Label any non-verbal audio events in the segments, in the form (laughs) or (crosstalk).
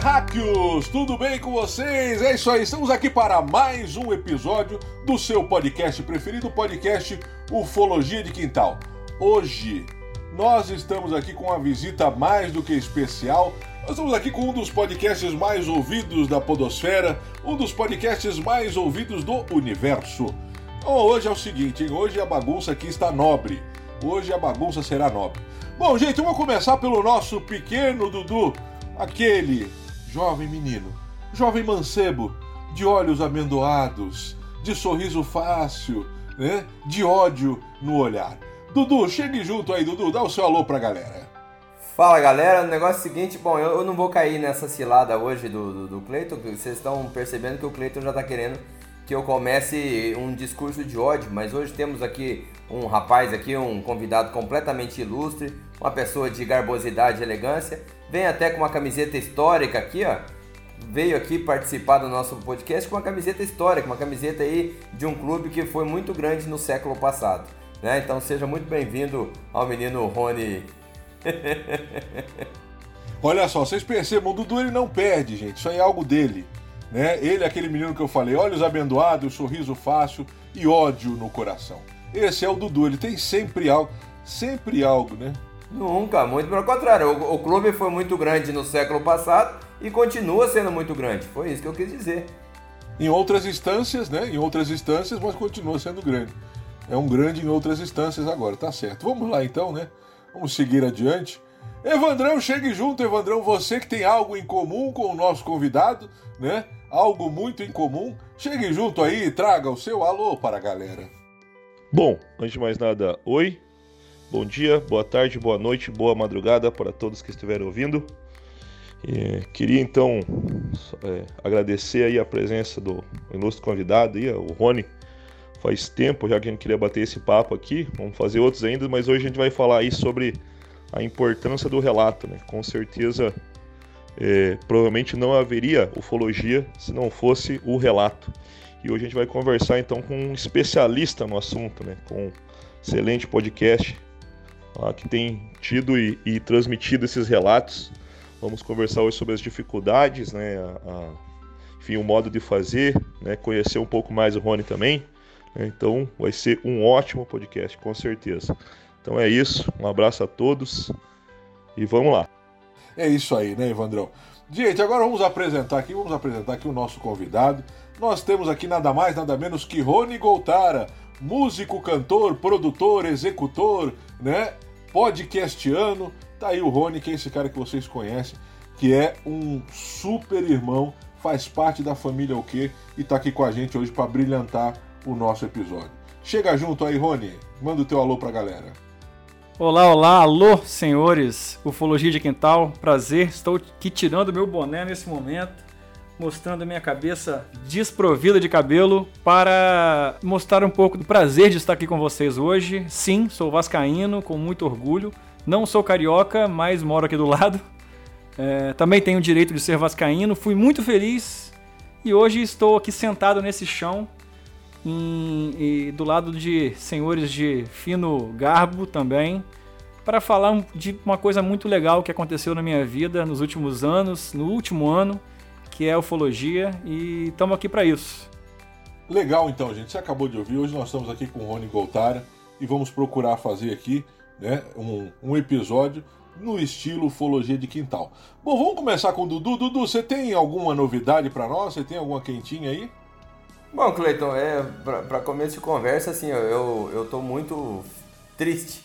Terráqueos! Tudo bem com vocês? É isso aí, estamos aqui para mais um episódio do seu podcast preferido, o podcast Ufologia de Quintal. Hoje nós estamos aqui com uma visita mais do que especial. Nós estamos aqui com um dos podcasts mais ouvidos da Podosfera, um dos podcasts mais ouvidos do universo. Então, hoje é o seguinte, hein? hoje a bagunça aqui está nobre. Hoje a bagunça será nobre. Bom, gente, vamos começar pelo nosso pequeno Dudu aquele jovem menino, jovem mancebo, de olhos amendoados, de sorriso fácil, né? de ódio no olhar. Dudu, chegue junto aí, Dudu, dá o seu alô pra galera. Fala galera, o negócio é o seguinte, bom, eu, eu não vou cair nessa cilada hoje do, do, do Cleiton, vocês estão percebendo que o Cleiton já tá querendo que eu comece um discurso de ódio, mas hoje temos aqui um rapaz aqui, um convidado completamente ilustre, uma pessoa de garbosidade e elegância, vem até com uma camiseta histórica aqui, ó. Veio aqui participar do nosso podcast com uma camiseta histórica, uma camiseta aí de um clube que foi muito grande no século passado. Né? Então seja muito bem-vindo ao menino Rony. (laughs) Olha só, vocês percebam, o Dudu ele não perde, gente. Isso aí é algo dele. Né? Ele é aquele menino que eu falei, olhos abendoados, sorriso fácil e ódio no coração. Esse é o Dudu, ele tem sempre algo, sempre algo, né? Nunca, muito pelo contrário. O, o, clube foi muito grande no século passado e continua sendo muito grande. Foi isso que eu quis dizer. Em outras instâncias, né? Em outras instâncias, mas continua sendo grande. É um grande em outras instâncias agora, tá certo. Vamos lá então, né? Vamos seguir adiante. Evandrão, chegue junto, Evandrão, você que tem algo em comum com o nosso convidado, né? Algo muito em comum. Chegue junto aí e traga o seu alô para a galera. Bom, antes de mais nada, oi, Bom dia, boa tarde, boa noite, boa madrugada para todos que estiverem ouvindo. E queria então é, agradecer aí a presença do ilustre convidado, aí, o Rony. Faz tempo já que a gente queria bater esse papo aqui, vamos fazer outros ainda, mas hoje a gente vai falar aí sobre a importância do relato, né? Com certeza, é, provavelmente não haveria ufologia se não fosse o relato. E hoje a gente vai conversar então com um especialista no assunto, né? Com um excelente podcast que tem tido e, e, transmitido esses relatos. Vamos conversar hoje sobre as dificuldades, né, a, a, enfim, o modo de fazer, né, conhecer um pouco mais o Rony também. Né, então vai ser um ótimo podcast, com certeza. Então é isso, um abraço a todos e vamos lá. É isso aí, né, Evandrão? Gente, agora vamos apresentar aqui, vamos apresentar aqui o nosso convidado. Nós temos aqui nada mais, nada menos que Rony Goltara, músico, cantor, produtor, executor, né? Podcastiano. Tá aí o Rony, que é esse cara que vocês conhecem, que é um super irmão, faz parte da família O quê? e tá aqui com a gente hoje para brilhantar o nosso episódio. Chega junto aí, Rony. Manda o teu alô pra galera. Olá, olá, alô, senhores. Ufologia de Quintal, prazer. Estou aqui tirando meu boné nesse momento mostrando minha cabeça desprovida de cabelo para mostrar um pouco do prazer de estar aqui com vocês hoje. Sim, sou vascaíno, com muito orgulho. Não sou carioca, mas moro aqui do lado. É, também tenho o direito de ser vascaíno. Fui muito feliz e hoje estou aqui sentado nesse chão em, do lado de senhores de fino garbo também para falar de uma coisa muito legal que aconteceu na minha vida nos últimos anos, no último ano, que é ufologia e estamos aqui para isso. Legal então, gente. Você acabou de ouvir. Hoje nós estamos aqui com o Rony Goltara e vamos procurar fazer aqui né, um, um episódio no estilo ufologia de quintal. Bom, vamos começar com o Dudu. Dudu, você tem alguma novidade para nós? Você tem alguma quentinha aí? Bom, Cleiton, é, para começo de conversa, assim, eu, eu tô muito triste,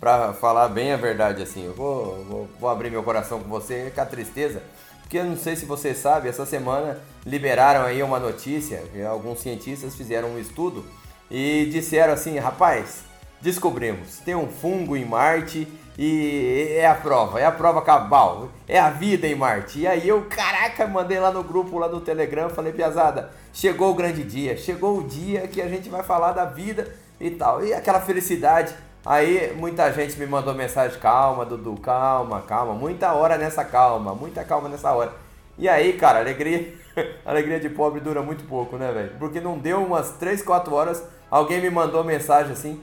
para falar bem a verdade, assim. Eu vou, vou, vou abrir meu coração com você com a tristeza, porque eu não sei se você sabe, essa semana liberaram aí uma notícia, alguns cientistas fizeram um estudo e disseram assim, rapaz, descobrimos, tem um fungo em Marte e é a prova, é a prova cabal, é a vida em Marte. E aí eu, caraca, mandei lá no grupo, lá no Telegram, falei, Piazada, chegou o grande dia, chegou o dia que a gente vai falar da vida e tal. E aquela felicidade. Aí muita gente me mandou mensagem, calma, Dudu, calma, calma, muita hora nessa calma, muita calma nessa hora. E aí, cara, alegria, (laughs) alegria de pobre dura muito pouco, né, velho? Porque não deu umas 3, 4 horas, alguém me mandou mensagem assim,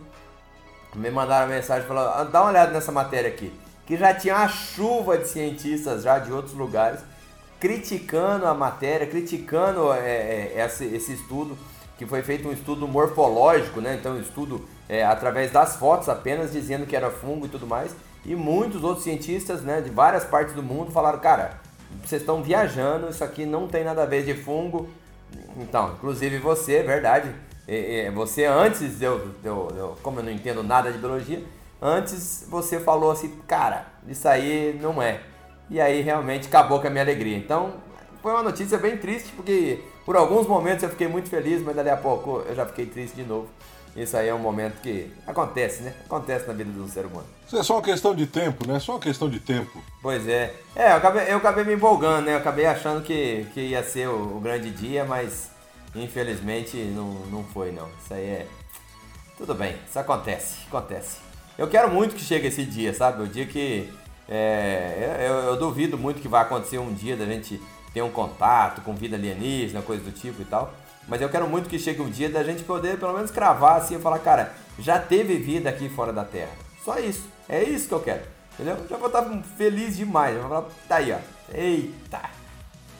me mandaram mensagem falando, ah, dá uma olhada nessa matéria aqui, que já tinha uma chuva de cientistas já de outros lugares criticando a matéria, criticando é, é, esse, esse, estudo, que foi feito um estudo morfológico, né? Então, um estudo é, através das fotos apenas dizendo que era fungo e tudo mais. E muitos outros cientistas, né, de várias partes do mundo falaram, cara, vocês estão viajando, isso aqui não tem nada a ver de fungo. Então, inclusive você, é verdade, você antes, eu, eu, eu, como eu não entendo nada de biologia, antes você falou assim, cara, isso aí não é. E aí realmente acabou com a minha alegria. Então, foi uma notícia bem triste, porque por alguns momentos eu fiquei muito feliz, mas dali a pouco eu já fiquei triste de novo. Isso aí é um momento que acontece, né? Acontece na vida do ser humano. Isso é só uma questão de tempo, né? Só uma questão de tempo. Pois é. É, eu acabei, eu acabei me empolgando, né? Eu acabei achando que, que ia ser o, o grande dia, mas Infelizmente não, não foi não. Isso aí é. Tudo bem, isso acontece, acontece. Eu quero muito que chegue esse dia, sabe? O dia que. É, eu, eu, duvido muito que vai acontecer um dia da gente ter um contato com vida alienígena, coisa do tipo e tal. Mas eu quero muito que chegue um dia da gente poder pelo menos cravar assim e falar, cara, já teve vida aqui fora da Terra. Só isso. É isso que eu quero. Entendeu? Já vou estar feliz demais. vou falar, tá aí, ó. Eita!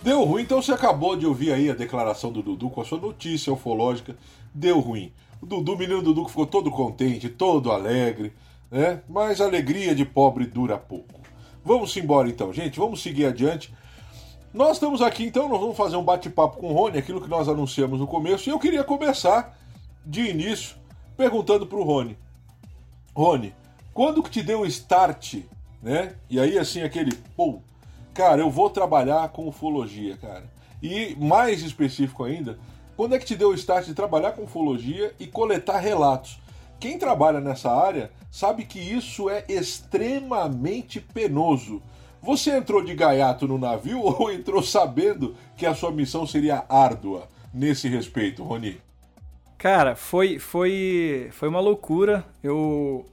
Deu ruim, então você acabou de ouvir aí a declaração do Dudu com a sua notícia ufológica. Deu ruim. O Dudu, o menino Dudu ficou todo contente, todo alegre, né? Mas a alegria de pobre dura pouco. Vamos embora então, gente, vamos seguir adiante. Nós estamos aqui então, nós vamos fazer um bate-papo com o Rony, aquilo que nós anunciamos no começo, e eu queria começar de início perguntando para o Rony. Rony, quando que te deu o start, né? E aí assim aquele, pô, Cara, eu vou trabalhar com ufologia, cara. E mais específico ainda, quando é que te deu o start de trabalhar com ufologia e coletar relatos? Quem trabalha nessa área sabe que isso é extremamente penoso. Você entrou de gaiato no navio (laughs) ou entrou sabendo que a sua missão seria árdua nesse respeito, Roni? Cara, foi, foi, foi uma loucura. Eu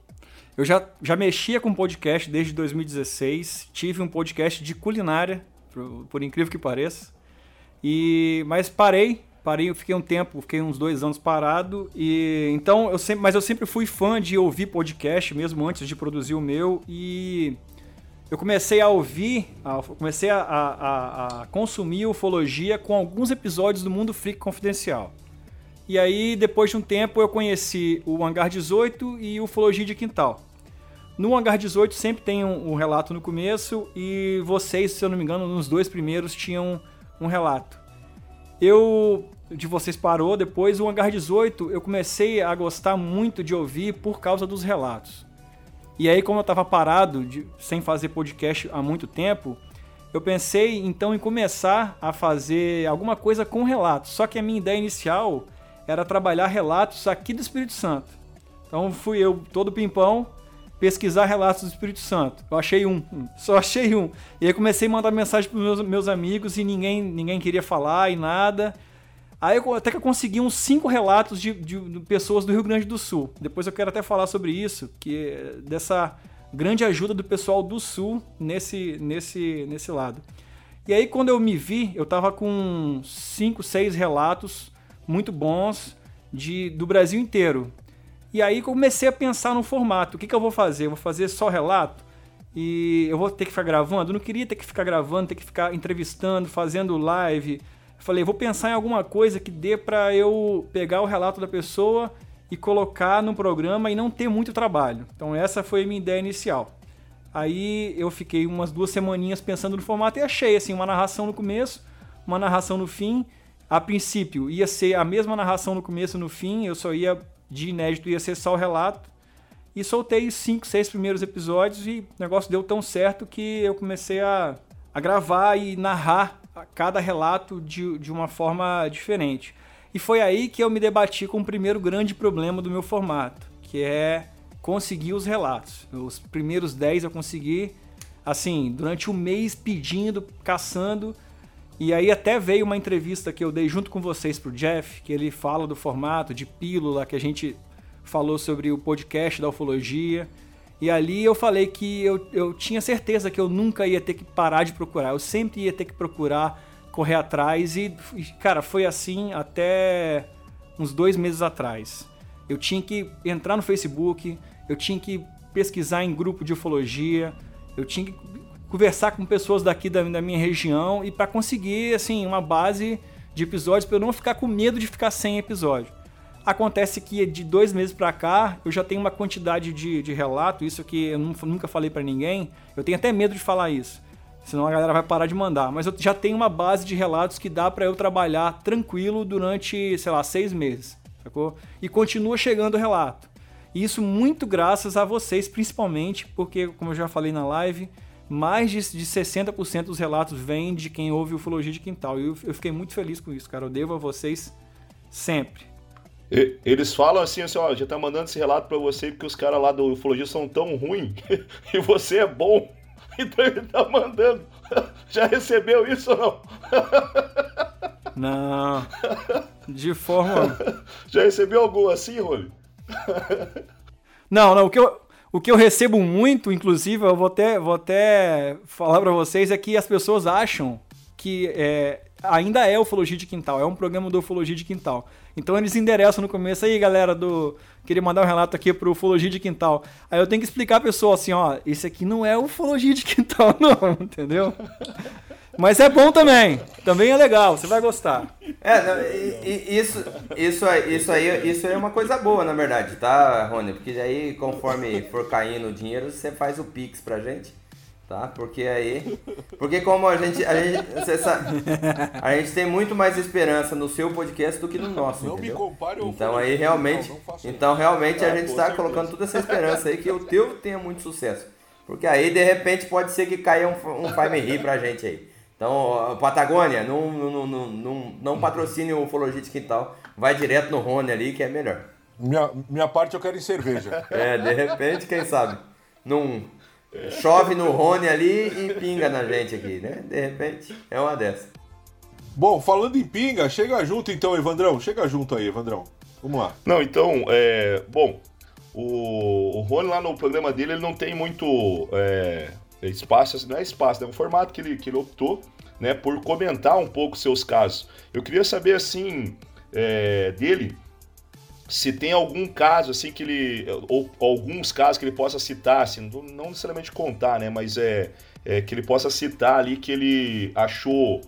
eu já, já mexia com podcast desde 2016, tive um podcast de culinária, por, por incrível que pareça. E, mas parei, parei, fiquei um tempo, fiquei uns dois anos parado. E então eu sempre, mas eu sempre fui fã de ouvir podcast mesmo antes de produzir o meu e eu comecei a ouvir, a, comecei a, a, a, consumir ufologia com alguns episódios do Mundo Freak Confidencial. E aí, depois de um tempo, eu conheci o Hangar 18 e o Ufologia de Quintal. No Hangar 18 sempre tem um, um, relato no começo e vocês, se eu não me engano, nos dois primeiros tinham um relato. Eu de vocês parou depois o Hangar 18, eu comecei a gostar muito de ouvir por causa dos relatos. E aí como eu estava parado de, sem fazer podcast há muito tempo, eu pensei então em começar a fazer alguma coisa com relatos. Só que a minha ideia inicial era trabalhar relatos aqui do Espírito Santo. Então fui eu todo pimpão pesquisar relatos do Espírito Santo. Eu achei um, só achei um. E aí comecei a mandar mensagem para meus, meus amigos e ninguém, ninguém queria falar e nada. Aí eu, até que eu consegui uns cinco relatos de, de, de, pessoas do Rio Grande do Sul. Depois eu quero até falar sobre isso, que dessa grande ajuda do pessoal do Sul nesse, nesse, nesse lado. E aí quando eu me vi, eu tava com cinco, seis relatos muito bons de, do Brasil inteiro. E aí comecei a pensar no formato. O que, que eu vou fazer? Eu vou fazer só relato? E eu vou ter que ficar gravando? Eu não queria ter que ficar gravando, ter que ficar entrevistando, fazendo live. Eu falei, vou pensar em alguma coisa que dê para eu pegar o relato da pessoa e colocar no programa e não ter muito trabalho. Então essa foi a minha ideia inicial. Aí eu fiquei umas duas semaninhas pensando no formato e achei assim uma narração no começo, uma narração no fim a princípio ia ser a mesma narração no começo e no fim, eu só ia de inédito, ia ser só o relato. E soltei os cinco, seis primeiros episódios e o negócio deu tão certo que eu comecei a, a gravar e narrar cada relato de, de uma forma diferente. E foi aí que eu me debati com o primeiro grande problema do meu formato, que é conseguir os relatos. Os primeiros 10 eu consegui, assim, durante um mês pedindo, caçando. E aí até veio uma entrevista que eu dei junto com vocês pro Jeff, que ele fala do formato de pílula, que a gente falou sobre o podcast da ufologia. E ali eu falei que eu, eu tinha certeza que eu nunca ia ter que parar de procurar. Eu sempre ia ter que procurar, correr atrás. E, cara, foi assim até uns dois meses atrás. Eu tinha que entrar no Facebook, eu tinha que pesquisar em grupo de ufologia, eu tinha que conversar com pessoas daqui da, da minha região e para conseguir assim uma base de episódios para eu não ficar com medo de ficar sem episódio. Acontece que de dois meses para cá eu já tenho uma quantidade de, de relato, isso que eu nunca falei para ninguém. Eu tenho até medo de falar isso, senão a galera vai parar de mandar. Mas eu já tenho uma base de relatos que dá para eu trabalhar tranquilo durante, sei lá, seis meses, sacou? E continua chegando relato. E isso muito graças a vocês, principalmente, porque, como eu já falei na live, mais de, de 60% dos relatos vêm de quem ouve Ufologia de Quintal. E eu, eu, fiquei muito feliz com isso, cara. Eu devo a vocês sempre. Eles falam assim, assim, ó, já tá mandando esse relato para você porque os caras lá do Ufologia são tão ruins (laughs) e você é bom. (laughs) Então ele tá mandando. (laughs) Já recebeu isso ou não? Não. De forma. Já recebeu algum assim, Rony? Não, não, o que eu, o que eu recebo muito, inclusive, eu vou até, vou até falar para vocês, é que as pessoas acham que é, ainda é Ufologia de Quintal, é um programa do Ufologia de Quintal. Então eles endereçam no começo, aí galera do. Queria mandar um relato aqui pro Ufologia de Quintal. Aí eu tenho que explicar a pessoa assim, ó, esse aqui não é Ufologia de Quintal, (laughs) não, entendeu? Mas é bom também. Também é legal, você vai gostar. É, não, isso, isso, isso, aí, isso aí é uma coisa boa, na verdade, tá, Rony? Porque aí, conforme for caindo o dinheiro, você faz o Pix pra gente, tá? Porque aí. Porque como a gente. A gente, você sabe, a gente tem muito mais esperança no seu podcast do que no nosso. Não entendeu? me compare Então aí realmente. Não, não então realmente a gente está colocando toda essa esperança aí que o teu tenha muito sucesso. Porque aí, de repente, pode ser que caia um, um Fime Ri pra gente aí. Então, Patagônia, não, não, não, não, não patrocine o Ufologia de Quintal. Vai direto no Rony ali, que é melhor. Minha, minha parte eu quero em cerveja. É, de repente, quem sabe? Não chove no Rony ali e pinga na gente aqui, né? De repente, é uma dessa. Bom, falando em pinga, chega junto então, Evandrão. Chega junto aí, Evandrão. Vamos lá. Não, então, é, bom, o, o Rony lá no programa dele, ele não tem muito é, espaço, assim, não é espaço, é um formato que ele, que ele optou, né, por comentar um pouco seus casos. Eu queria saber, assim, é, dele, se tem algum caso, assim, que ele, ou alguns casos que ele possa citar, assim, não necessariamente contar, né, mas é, é que ele possa citar ali que ele achou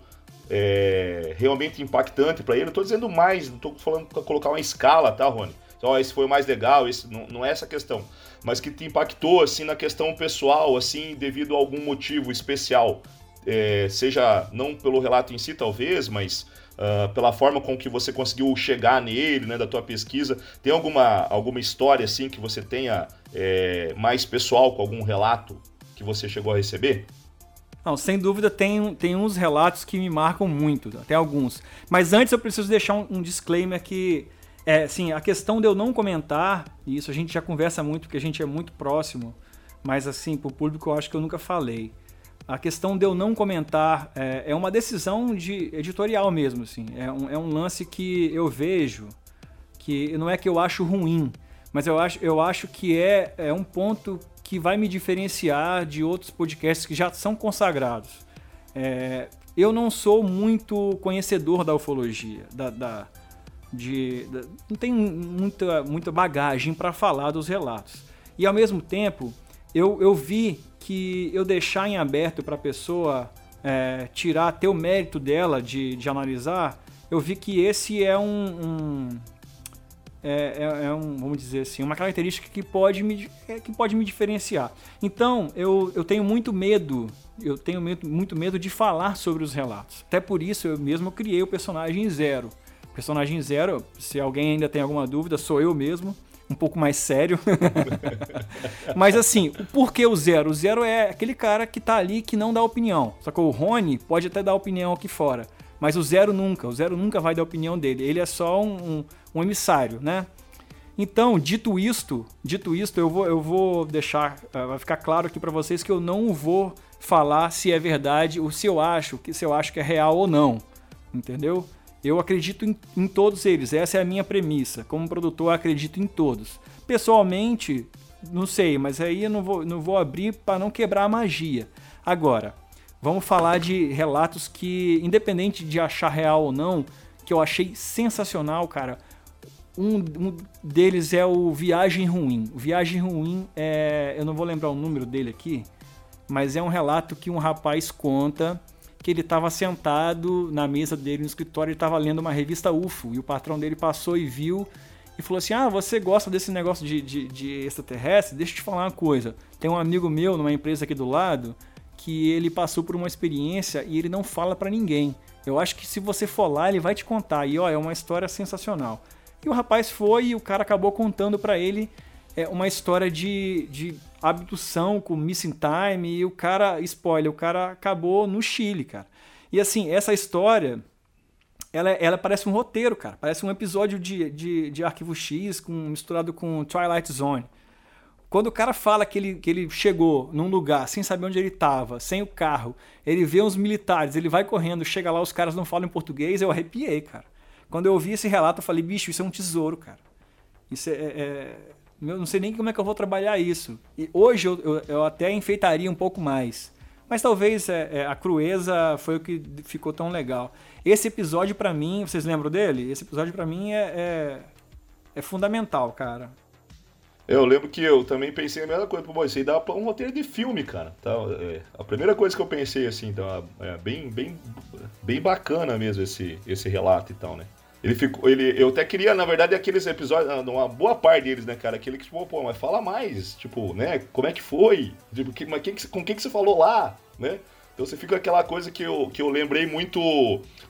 é, realmente impactante para ele. Eu tô dizendo mais, não tô falando para colocar uma escala, tá, Rony? Então, esse foi o mais legal, esse não, não é essa questão mas que te impactou assim na questão pessoal, assim, devido a algum motivo especial, é, seja não pelo relato em si talvez, mas uh, pela forma com que você conseguiu chegar nele, né, da tua pesquisa, tem alguma alguma história assim que você tenha é, mais pessoal com algum relato que você chegou a receber? Não, sem dúvida tem, tem uns relatos que me marcam muito, até alguns. Mas antes eu preciso deixar um, um disclaimer que é, sim, a questão de eu não comentar, e isso a gente já conversa muito porque a gente é muito próximo, mas assim, pro público eu acho que eu nunca falei. A questão de eu não comentar é, é uma decisão de editorial mesmo, assim. É um, é um lance que eu vejo que não é que eu acho ruim, mas eu acho, eu acho que é, é um ponto que vai me diferenciar de outros podcasts que já são consagrados. É, eu não sou muito conhecedor da ufologia, da, da de, de não tem muita, muita bagagem para falar dos relatos. E ao mesmo tempo, eu, eu vi que eu deixar em aberto para a pessoa é, tirar, ter o mérito dela de, de analisar, eu vi que esse é um, um é, é, é, um, vamos dizer assim, uma característica que pode me, é, que pode me diferenciar. Então, eu, eu tenho muito medo, eu tenho muito, muito medo de falar sobre os relatos. Até por isso eu mesmo criei o personagem Zero. Personagem Zero, se alguém ainda tem alguma dúvida, sou eu mesmo, um pouco mais sério. (laughs) Mas assim, por que o Zero? O Zero é aquele cara que tá ali que não dá opinião. Só que o Rony pode até dar opinião aqui fora. Mas o Zero nunca, o Zero nunca vai dar opinião dele. Ele é só um, um, um emissário, né? Então, dito isto, dito isto, eu vou, eu vou deixar, uh, vai ficar claro aqui para vocês que eu não vou falar se é verdade ou se eu acho, que se eu acho que é real ou não, entendeu? Eu acredito em, em todos eles, essa é a minha premissa. Como produtor, acredito em todos. Pessoalmente, não sei, mas aí eu não vou, não vou abrir para não quebrar a magia. Agora, vamos falar de relatos que, independente de achar real ou não, que eu achei sensacional, cara. Um, um, deles é o Viagem Ruim. Viagem Ruim é. Eu não vou lembrar o número dele aqui, mas é um relato que um rapaz conta que ele estava sentado na mesa dele no escritório e estava lendo uma revista UFO. E o patrão dele passou e viu e falou assim: Ah, você gosta desse negócio de, de, de extraterrestre? Deixa eu te falar uma coisa. Tem um amigo meu numa empresa aqui do lado que ele passou por uma experiência e ele não fala para ninguém. Eu acho que se você for lá, ele vai te contar. E ó, é uma história sensacional. E o rapaz foi e o cara acabou contando para ele é, uma história de, de abdução com missing time. E o cara, spoiler, o cara acabou no Chile, cara. E assim, essa história, ela, ela parece um roteiro, cara. Parece um episódio de, de, de Arquivo X com, misturado com Twilight Zone. Quando o cara fala que ele, que ele chegou num lugar sem saber onde ele estava, sem o carro, ele vê uns militares, ele vai correndo, chega lá, os caras não falam em português, eu arrepiei, cara. Quando eu ouvi esse relato, eu falei, bicho, isso é um tesouro, cara. Isso é, é, é eu não sei nem como é que eu vou trabalhar isso. E hoje eu, eu, eu até enfeitaria um pouco mais. Mas talvez é, é, a crueza foi o que ficou tão legal. Esse episódio para mim, vocês lembram dele? Esse episódio para mim é, é, é fundamental, cara. Eu lembro que eu também pensei a mesma coisa. Isso aí dá um roteiro de filme, cara. Tá, é, a primeira coisa que eu pensei, assim, então, é bem, bem, bem bacana mesmo esse, esse relato e tal, né? Ele ficou. Ele, eu até queria, na verdade, aqueles episódios, ah, uma boa parte deles, né, cara? Aquele que, tipo, pô, mas fala mais, tipo, né? Como é que foi? Tipo, que, mas quem, com quem que você falou lá, né? Então você fica aquela coisa que eu, que eu lembrei muito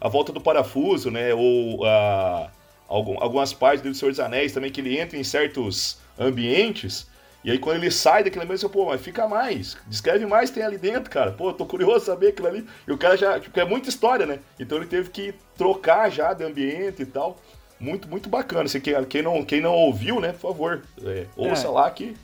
a volta do parafuso, né? Ou a, algum, algumas partes do Senhor dos Anéis também, que ele entra em certos ambientes. E aí quando ele sai daquele ambiente, você, pô, mas fica mais, descreve mais tem ali dentro, cara. Pô, tô curioso saber aquilo ali. E o cara já, tipo, é muita história, né? Então ele teve que trocar já de ambiente e tal. Muito, muito bacana. Você, quem, quem, não, quem não ouviu, né, por favor, é, ouça é. lá que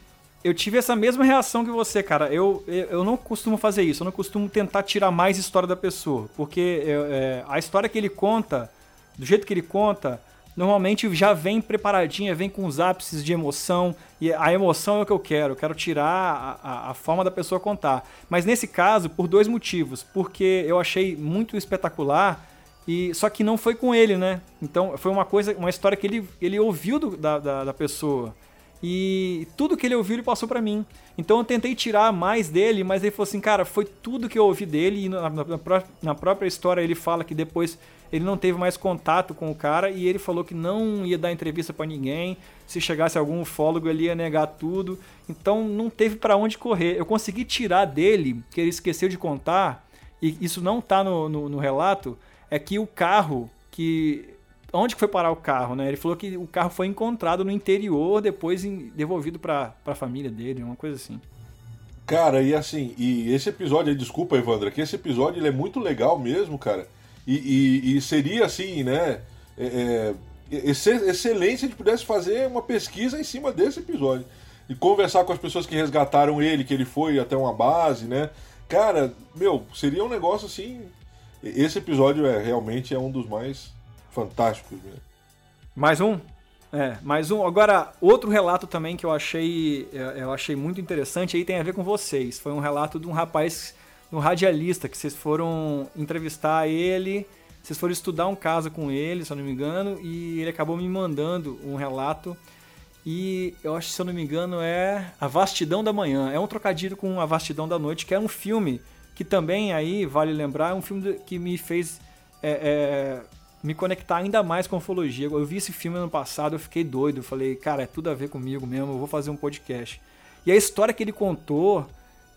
eu tive essa mesma reação que você, cara. Eu, eu não costumo fazer isso, eu não costumo tentar tirar mais história da pessoa. Porque é, a história que ele conta, do jeito que ele conta, normalmente já vem preparadinha, vem com os ápices de emoção, e a emoção é o que eu quero, eu quero tirar a, a, forma da pessoa contar. Mas nesse caso, por dois motivos. Porque eu achei muito espetacular, e só que não foi com ele, né? Então foi uma coisa, uma história que ele, ele ouviu do, da, da, da pessoa. E tudo que ele ouviu ele passou para mim. Então eu tentei tirar mais dele, mas ele falou assim, cara, foi tudo que eu ouvi dele. E na, na, na própria história ele fala que depois ele não teve mais contato com o cara e ele falou que não ia dar entrevista para ninguém. Se chegasse algum ufólogo, ele ia negar tudo. Então não teve para onde correr. Eu consegui tirar dele, que ele esqueceu de contar, e isso não tá no, no, no relato, é que o carro que onde foi parar o carro, né? Ele falou que o carro foi encontrado no interior, depois devolvido para a família dele, uma coisa assim. Cara, e assim, e esse episódio desculpa, Evandra, que esse episódio ele é muito legal mesmo, cara. E, e, e seria assim, né? É, é, excelente se a gente pudesse fazer uma pesquisa em cima desse episódio. E conversar com as pessoas que resgataram ele, que ele foi até uma base, né? Cara, meu, seria um negócio assim. Esse episódio é realmente é um dos mais fantásticos mesmo. Mais um? É, mais um. Agora, outro relato também que eu achei, é, eu achei muito interessante aí tem a ver com vocês. Foi um relato de um rapaz um radialista que vocês foram entrevistar ele, vocês foram estudar um caso com ele, se eu não me engano, e ele acabou me mandando um relato. E eu acho, se eu não me engano, é A Vastidão da Manhã. É um trocadilho com A Vastidão da Noite, que é um filme que também aí, vale lembrar, é um filme que me fez é, é, me conectar ainda mais com a ufologia. Eu vi esse filme ano passado, eu fiquei doido. Eu falei, cara, é tudo a ver comigo mesmo, eu vou fazer um podcast. E a história que ele contou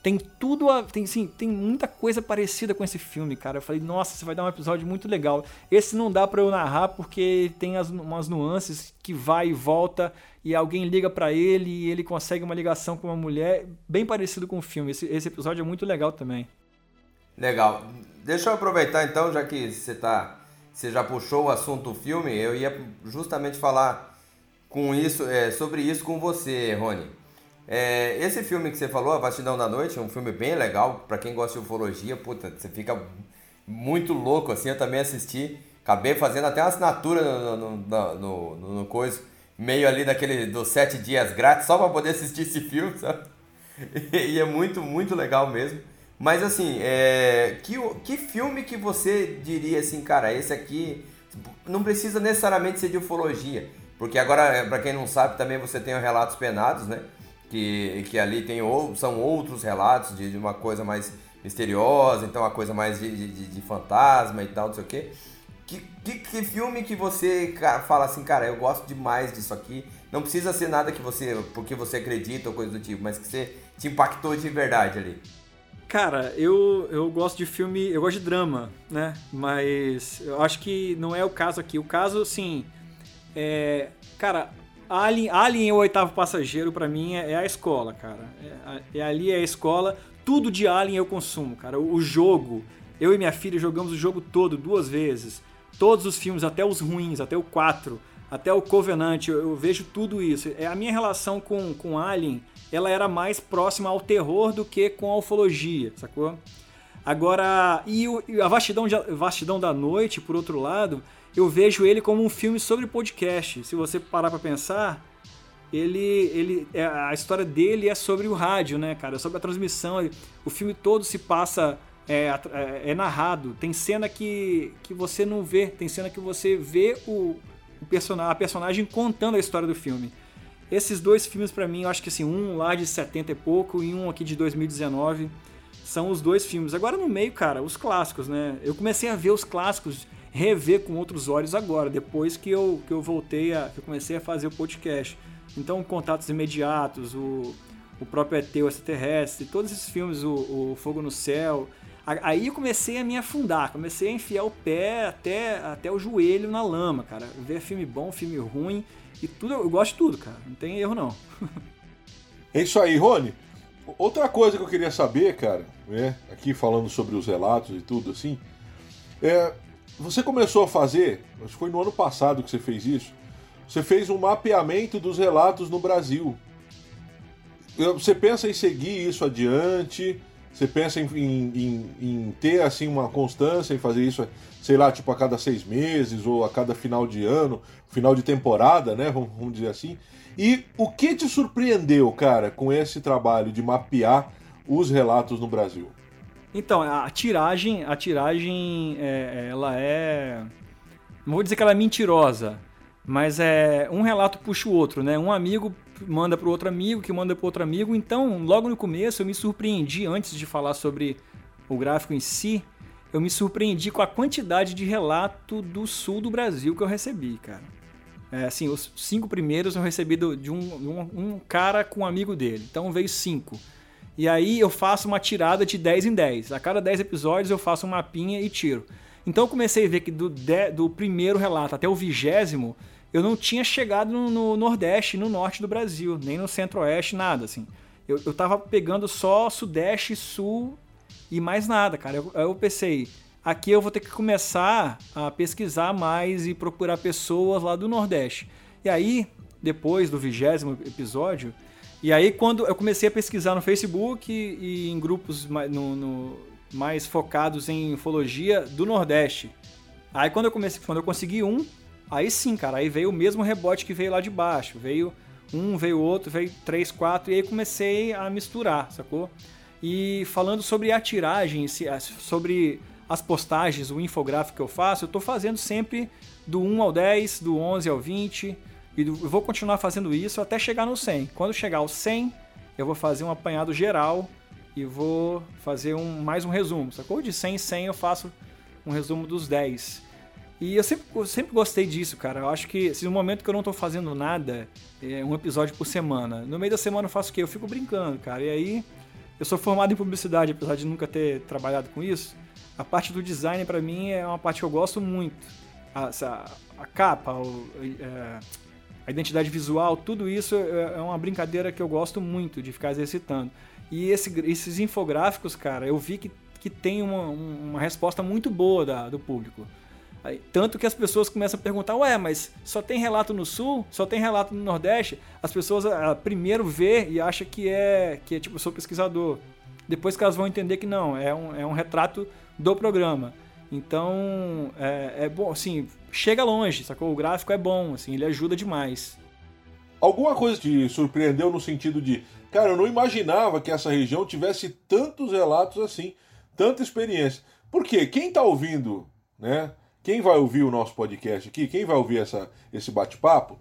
tem tudo a, tem sim, tem muita coisa parecida com esse filme, cara. Eu falei, nossa, você vai dar um episódio muito legal. Esse não dá para eu narrar porque tem as, umas nuances que vai e volta e alguém liga para ele e ele consegue uma ligação com uma mulher, bem parecido com o filme. Esse, esse episódio é muito legal também. Legal. Deixa eu aproveitar então, já que você tá você já puxou o assunto filme, eu ia justamente falar com isso, é, sobre isso com você, Rony. É, esse filme que você falou, A Vastidão da Noite, é um filme bem legal. para quem gosta de ufologia, puta, você fica muito louco assim. Eu também assisti. Acabei fazendo até uma assinatura no, no, no, no, no coisa, meio ali daquele dos sete dias grátis, só para poder assistir esse filme, sabe? (laughs) E é muito, muito legal mesmo. Mas assim, é, que, que filme que você diria assim, cara, esse aqui não precisa necessariamente ser de ufologia, porque agora, para quem não sabe, também você tem os relatos penados, né? Que, que ali tem ou, são outros relatos de, de uma coisa mais misteriosa, então uma coisa mais de, de, de fantasma e tal, não sei o quê. Que, que, que, filme que você fala assim, cara, eu gosto demais disso aqui. Não precisa ser nada que você, porque você acredita ou coisa do tipo, mas que você te impactou de verdade ali. Cara, eu, eu gosto de filme, eu gosto de drama, né? Mas eu acho que não é o caso aqui. O caso, assim, é. Cara, Alien, Alien e o Oitavo Passageiro, para mim, é, é, a escola, cara. É, é, ali é a escola. Tudo de Alien eu consumo, cara. O, o jogo. Eu e minha filha jogamos o jogo todo duas vezes. Todos os filmes, até os ruins, até o 4, até o Covenant, eu, eu vejo tudo isso. É a minha relação com, com Alien ela era mais próxima ao terror do que com a ufologia, sacou? Agora, e, o, a vastidão, de, vastidão da Noite, por outro lado, eu vejo ele como um filme sobre podcast. Se você parar para pensar, ele, ele, é, a história dele é sobre o rádio, né, cara? É sobre a transmissão. O filme todo se passa é, é, é, narrado. Tem cena que, que você não vê, tem cena que você vê o, o person a personagem contando a história do filme. Esses dois filmes para mim, eu acho que assim, um lá de 70 e pouco e um aqui de 2019, são os dois filmes. Agora no meio, cara, os clássicos, né? Eu comecei a ver os clássicos, rever com outros olhos agora, depois que eu, que eu voltei a. que eu comecei a fazer o podcast. Então, Contatos Imediatos, o, o próprio ET, o Extraterrestre, todos esses filmes, o, o Fogo no Céu. Aí eu comecei a me afundar, comecei a enfiar o pé até, até o joelho na lama, cara. Ver filme bom, filme ruim. E tudo, eu gosto de tudo, cara. Não tem erro, não. (laughs) é isso aí, Rony. Outra coisa que eu queria saber, cara, né, aqui falando sobre os relatos e tudo assim, é, você começou a fazer, acho que foi no ano passado que você fez isso, você fez um mapeamento dos relatos no Brasil. Você pensa em seguir isso adiante? Você pensa em, em, em, ter assim uma constância em fazer isso, sei lá, tipo a cada seis meses ou a cada final de ano, final de temporada, né? Vamos, vamos dizer assim. E o que te surpreendeu, cara, com esse trabalho de mapear os relatos no Brasil? Então, a tiragem, a tiragem, é, ela é, não vou dizer que ela é mentirosa, mas é um relato puxa o outro, né? Um amigo manda para outro amigo, que manda para outro amigo. Então, logo no começo, eu me surpreendi, antes de falar sobre o gráfico em si, eu me surpreendi com a quantidade de relato do sul do Brasil que eu recebi, cara. É, assim, os cinco primeiros eu recebi de, um, um, um, cara com um amigo dele. Então veio cinco. E aí eu faço uma tirada de 10 em 10. A cada 10 episódios eu faço um mapinha e tiro. Então eu comecei a ver que do, de, do primeiro relato até o vigésimo, eu não tinha chegado no, no Nordeste, no Norte do Brasil, nem no Centro-Oeste, nada, assim. Eu, eu tava pegando só Sudeste, Sul e mais nada, cara. Eu, eu pensei, aqui eu vou ter que começar a pesquisar mais e procurar pessoas lá do Nordeste. E aí, depois do vigésimo episódio, e aí quando eu comecei a pesquisar no Facebook e, e em grupos no, no, mais focados em ufologia do Nordeste. Aí quando eu comecei, quando eu consegui um, Aí sim, cara, aí veio o mesmo rebote que veio lá de baixo. Veio um, veio outro, veio três, quatro, e aí comecei a misturar, sacou? E falando sobre a tiragem, sobre as postagens, o infográfico que eu faço, eu tô fazendo sempre do 1 ao 10, do 11 ao 20, e vou continuar fazendo isso até chegar no 100. Quando chegar ao 100, eu vou fazer um apanhado geral e vou fazer um, mais um resumo, sacou? De 100 em 100 eu faço um resumo dos 10. E eu sempre, eu sempre gostei disso, cara. Eu acho que se no momento que eu não tô fazendo nada, é um episódio por semana. No meio da semana eu faço o quê? Eu fico brincando, cara. E aí, eu sou formado em publicidade, apesar de nunca ter trabalhado com isso. A parte do design, para mim, é uma parte que eu gosto muito. A, a, a capa, o, é, a identidade visual, tudo isso é, é uma brincadeira que eu gosto muito de ficar exercitando. E esse, esses infográficos, cara, eu vi que, que tem uma, uma resposta muito boa da, do público. Tanto que as pessoas começam a perguntar, ué, mas só tem relato no sul? Só tem relato no Nordeste? As pessoas a, primeiro vê e acham que é, que é tipo, eu sou pesquisador. Depois que elas vão entender que não, é um, é um retrato do programa. Então, é, é bom, assim, chega longe, sacou? O gráfico é bom, assim, ele ajuda demais. Alguma coisa te surpreendeu no sentido de, cara, eu não imaginava que essa região tivesse tantos relatos assim, tanta experiência. Por quê? Quem tá ouvindo, né? quem vai ouvir o nosso podcast aqui, quem vai ouvir essa, esse bate-papo,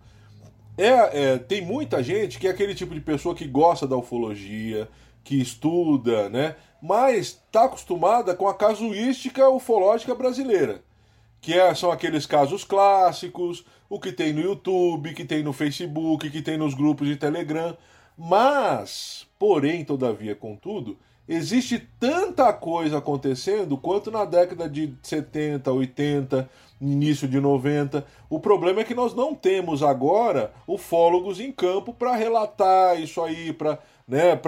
é, é, tem muita gente que é aquele tipo de pessoa que gosta da ufologia, que estuda, né? Mas está acostumada com a casuística ufológica brasileira, que é, são aqueles casos clássicos, o que tem no YouTube, que tem no Facebook, que tem nos grupos de Telegram. Mas, porém, todavia, contudo, existe tanta coisa acontecendo quanto na década de 70, 80, início de 90. O problema é que nós não temos agora ufólogos em campo para relatar isso aí, para né,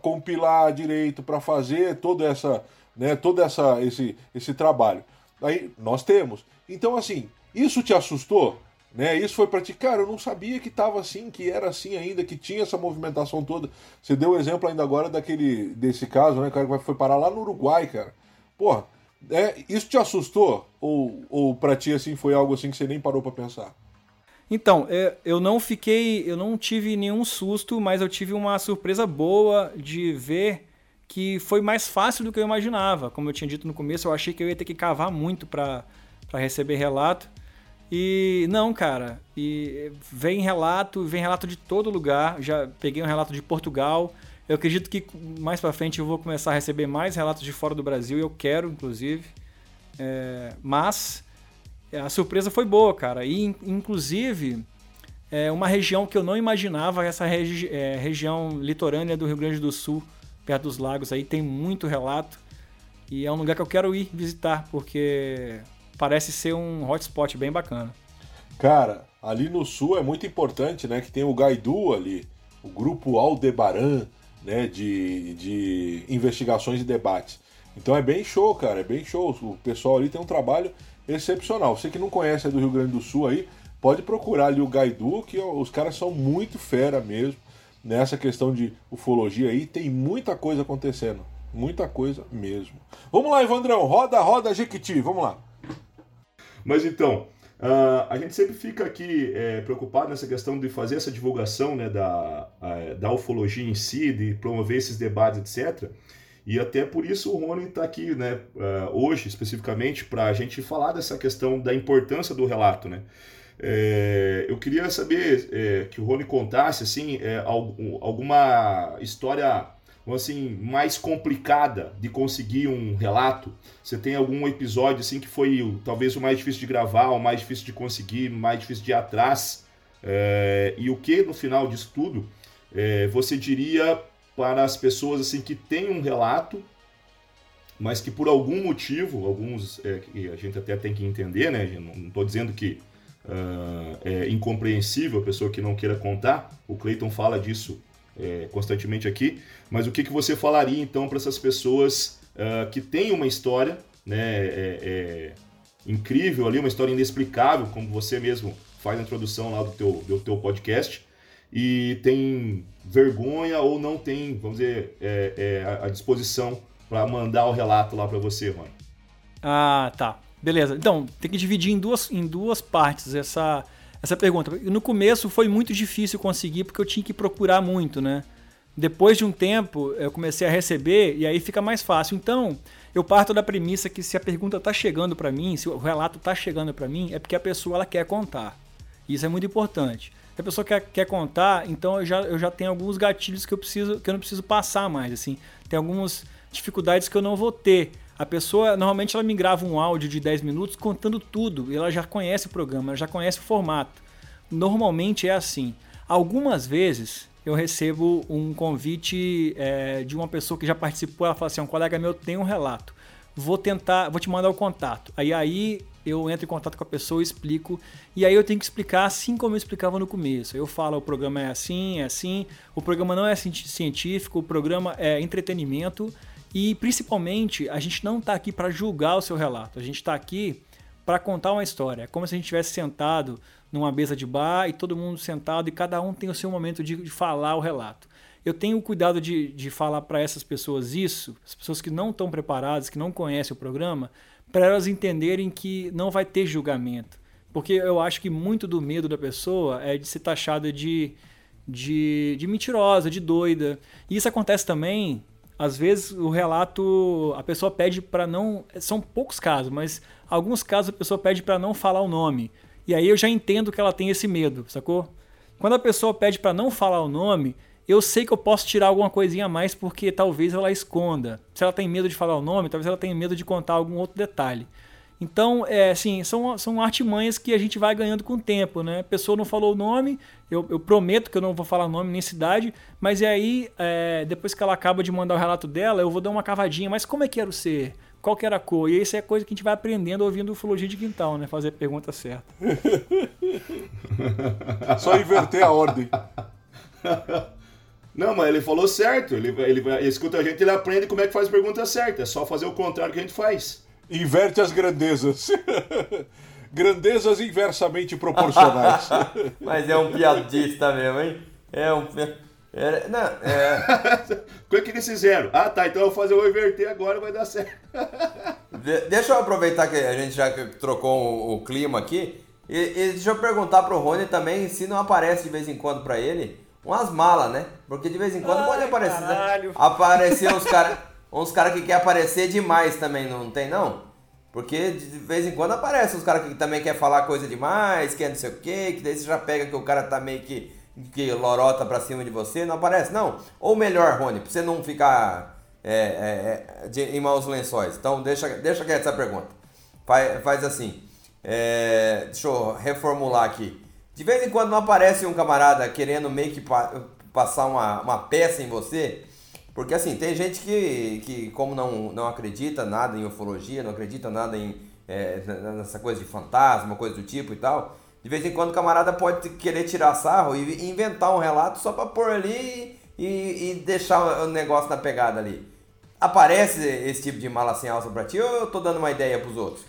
compilar direito, para fazer toda essa, né, todo essa esse esse trabalho. Aí nós temos. Então assim, isso te assustou? Né? Isso foi para ti, cara, eu não sabia que estava assim, que era assim ainda, que tinha essa movimentação toda. Você deu o exemplo ainda agora daquele desse caso, né, cara, que foi parar lá no Uruguai, cara. Porra, é, isso te assustou? Ou, ou para ti assim foi algo assim que você nem parou para pensar? Então, é, eu não fiquei, eu não tive nenhum susto, mas eu tive uma surpresa boa de ver que foi mais fácil do que eu imaginava. Como eu tinha dito no começo, eu achei que eu ia ter que cavar muito para receber relato. E não, cara. E vem relato, vem relato de todo lugar. Já peguei um relato de Portugal. Eu acredito que mais para frente eu vou começar a receber mais relatos de fora do Brasil. Eu quero, inclusive. É, mas a surpresa foi boa, cara. E inclusive é uma região que eu não imaginava, essa regi é, região litorânea do Rio Grande do Sul, perto dos lagos aí, tem muito relato. E é um lugar que eu quero ir visitar, porque parece ser um hotspot bem bacana. Cara, ali no sul é muito importante, né? Que tem o Gaidu ali, o grupo Aldebaran, né? De, de investigações e debates. Então é bem show, cara, é bem show. O pessoal ali tem um trabalho excepcional. Você que não conhece é do Rio Grande do Sul aí, pode procurar ali o Gaidu, que os caras são muito fera mesmo nessa questão de ufologia aí. Tem muita coisa acontecendo. Muita coisa mesmo. Vamos lá, Evandrão. Roda, roda, Jequiti. Vamos lá. Mas então, uh, a gente sempre fica aqui é, preocupado nessa questão de fazer essa divulgação né, da, da ufologia em si, de promover esses debates, etc. E até por isso o Rony está aqui, né, uh, hoje especificamente, para a gente falar dessa questão da importância do relato, né? É, eu queria saber é, que o Rony contasse assim é, alguma história assim mais complicada de conseguir um relato? Você tem algum episódio assim que foi talvez o mais difícil de gravar, o mais difícil de conseguir, o mais difícil de ir atrás? É, e o que no final disso tudo é, você diria para as pessoas assim que têm um relato, mas que por algum motivo, alguns é, a gente até tem que entender, né? Não estou dizendo que uh, é incompreensível a pessoa que não queira contar. O Clayton fala disso é, constantemente aqui, mas o que, que você falaria então para essas pessoas uh, que têm uma história né, é, é, incrível ali, uma história inexplicável, como você mesmo faz a introdução lá do teu, do teu podcast, e tem vergonha ou não tem, vamos dizer, é, é, a disposição para mandar o relato lá para você, mano? Ah, tá. Beleza. Então, tem que dividir em duas, em duas partes essa, essa pergunta. No começo foi muito difícil conseguir porque eu tinha que procurar muito, né? Depois de um tempo eu comecei a receber e aí fica mais fácil. Então, eu parto da premissa que se a pergunta está chegando para mim, se o relato está chegando para mim, é porque a pessoa ela quer contar. Isso é muito importante. Se a pessoa quer, quer contar, então eu já, eu já tenho alguns gatilhos que eu preciso que eu não preciso passar mais, assim. Tem algumas dificuldades que eu não vou ter. A pessoa, normalmente, ela me grava um áudio de 10 minutos contando tudo. Ela já conhece o programa, ela já conhece o formato. Normalmente é assim. Algumas vezes eu recebo um convite é, de uma pessoa que já participou. Ela fala assim: um colega meu tem um relato. Vou tentar, vou te mandar o contato. Aí aí eu entro em contato com a pessoa, explico, e aí eu tenho que explicar assim como eu explicava no começo. Eu falo, o programa é assim, é assim, o programa não é científico, o programa é entretenimento, e principalmente a gente não está aqui para julgar o seu relato, a gente está aqui para contar uma história. É como se a gente estivesse sentado numa mesa de bar e todo mundo sentado e cada um tem o seu momento de, de falar o relato. Eu tenho o cuidado de, de falar para essas pessoas isso, as pessoas que não estão preparadas, que não conhecem o programa, para elas entenderem que não vai ter julgamento. Porque eu acho que muito do medo da pessoa é de ser taxada de, de, de mentirosa, de doida. E isso acontece também, às vezes o relato, a pessoa pede para não. São poucos casos, mas alguns casos a pessoa pede para não falar o nome. E aí eu já entendo que ela tem esse medo, sacou? Quando a pessoa pede para não falar o nome, eu sei que eu posso tirar alguma coisinha a mais porque talvez ela esconda. Se ela tem medo de falar o nome, talvez ela tenha medo de contar algum outro detalhe. Então, é assim, são, são artimanhas que a gente vai ganhando com o tempo, né? A pessoa não falou o nome, eu, eu prometo que eu não vou falar nome nem cidade, mas e aí, é, depois que ela acaba de mandar o relato dela, eu vou dar uma cavadinha, mas como é que era o ser? Qual que era a cor? E isso é coisa que a gente vai aprendendo ouvindo ufologia de quintal, né? Fazer a pergunta certa. (laughs) Só inverter a ordem. Não, mas ele falou certo. Ele, ele, ele escuta a gente, ele aprende como é que faz a pergunta certa. É só fazer o contrário que a gente faz. Inverte as grandezas. (laughs) grandezas inversamente proporcionais. (laughs) mas é um piadista mesmo, hein? É um. É, não, é... (laughs) o que eles fizeram? Ah, tá, então eu vou fazer, eu vou inverter agora, vai dar certo. De, deixa eu aproveitar que a gente já trocou o, o clima aqui. E, e, deixa eu perguntar pro Rony também se não aparece de vez em quando para ele umas malas, né? Porque de vez em quando Ai, pode aparecer. Né? Aparecer uns caras uns cara que quer aparecer demais também, não tem não? Porque de vez em quando aparece uns caras que também quer falar coisa demais, quer não sei o quê, que daí você já pega que o cara tá meio que, que lorota pra cima de você, não aparece não? Ou melhor, Rony, pra você não ficar é, é, é de, em maus lençóis. Então deixa, deixa quieto essa pergunta. Faz, faz assim, é, deixa eu reformular aqui. De vez em quando não aparece um camarada querendo meio que pa passar uma, uma peça em você. Porque assim, tem gente que, que como não, não acredita nada em ufologia, não acredita nada em é, nessa coisa de fantasma, coisa do tipo e tal. De vez em quando o camarada pode querer tirar sarro e inventar um relato só para pôr ali e, e, deixar o negócio na pegada ali. Aparece esse tipo de mala sem alça pra ti ou eu tô dando uma ideia pros outros?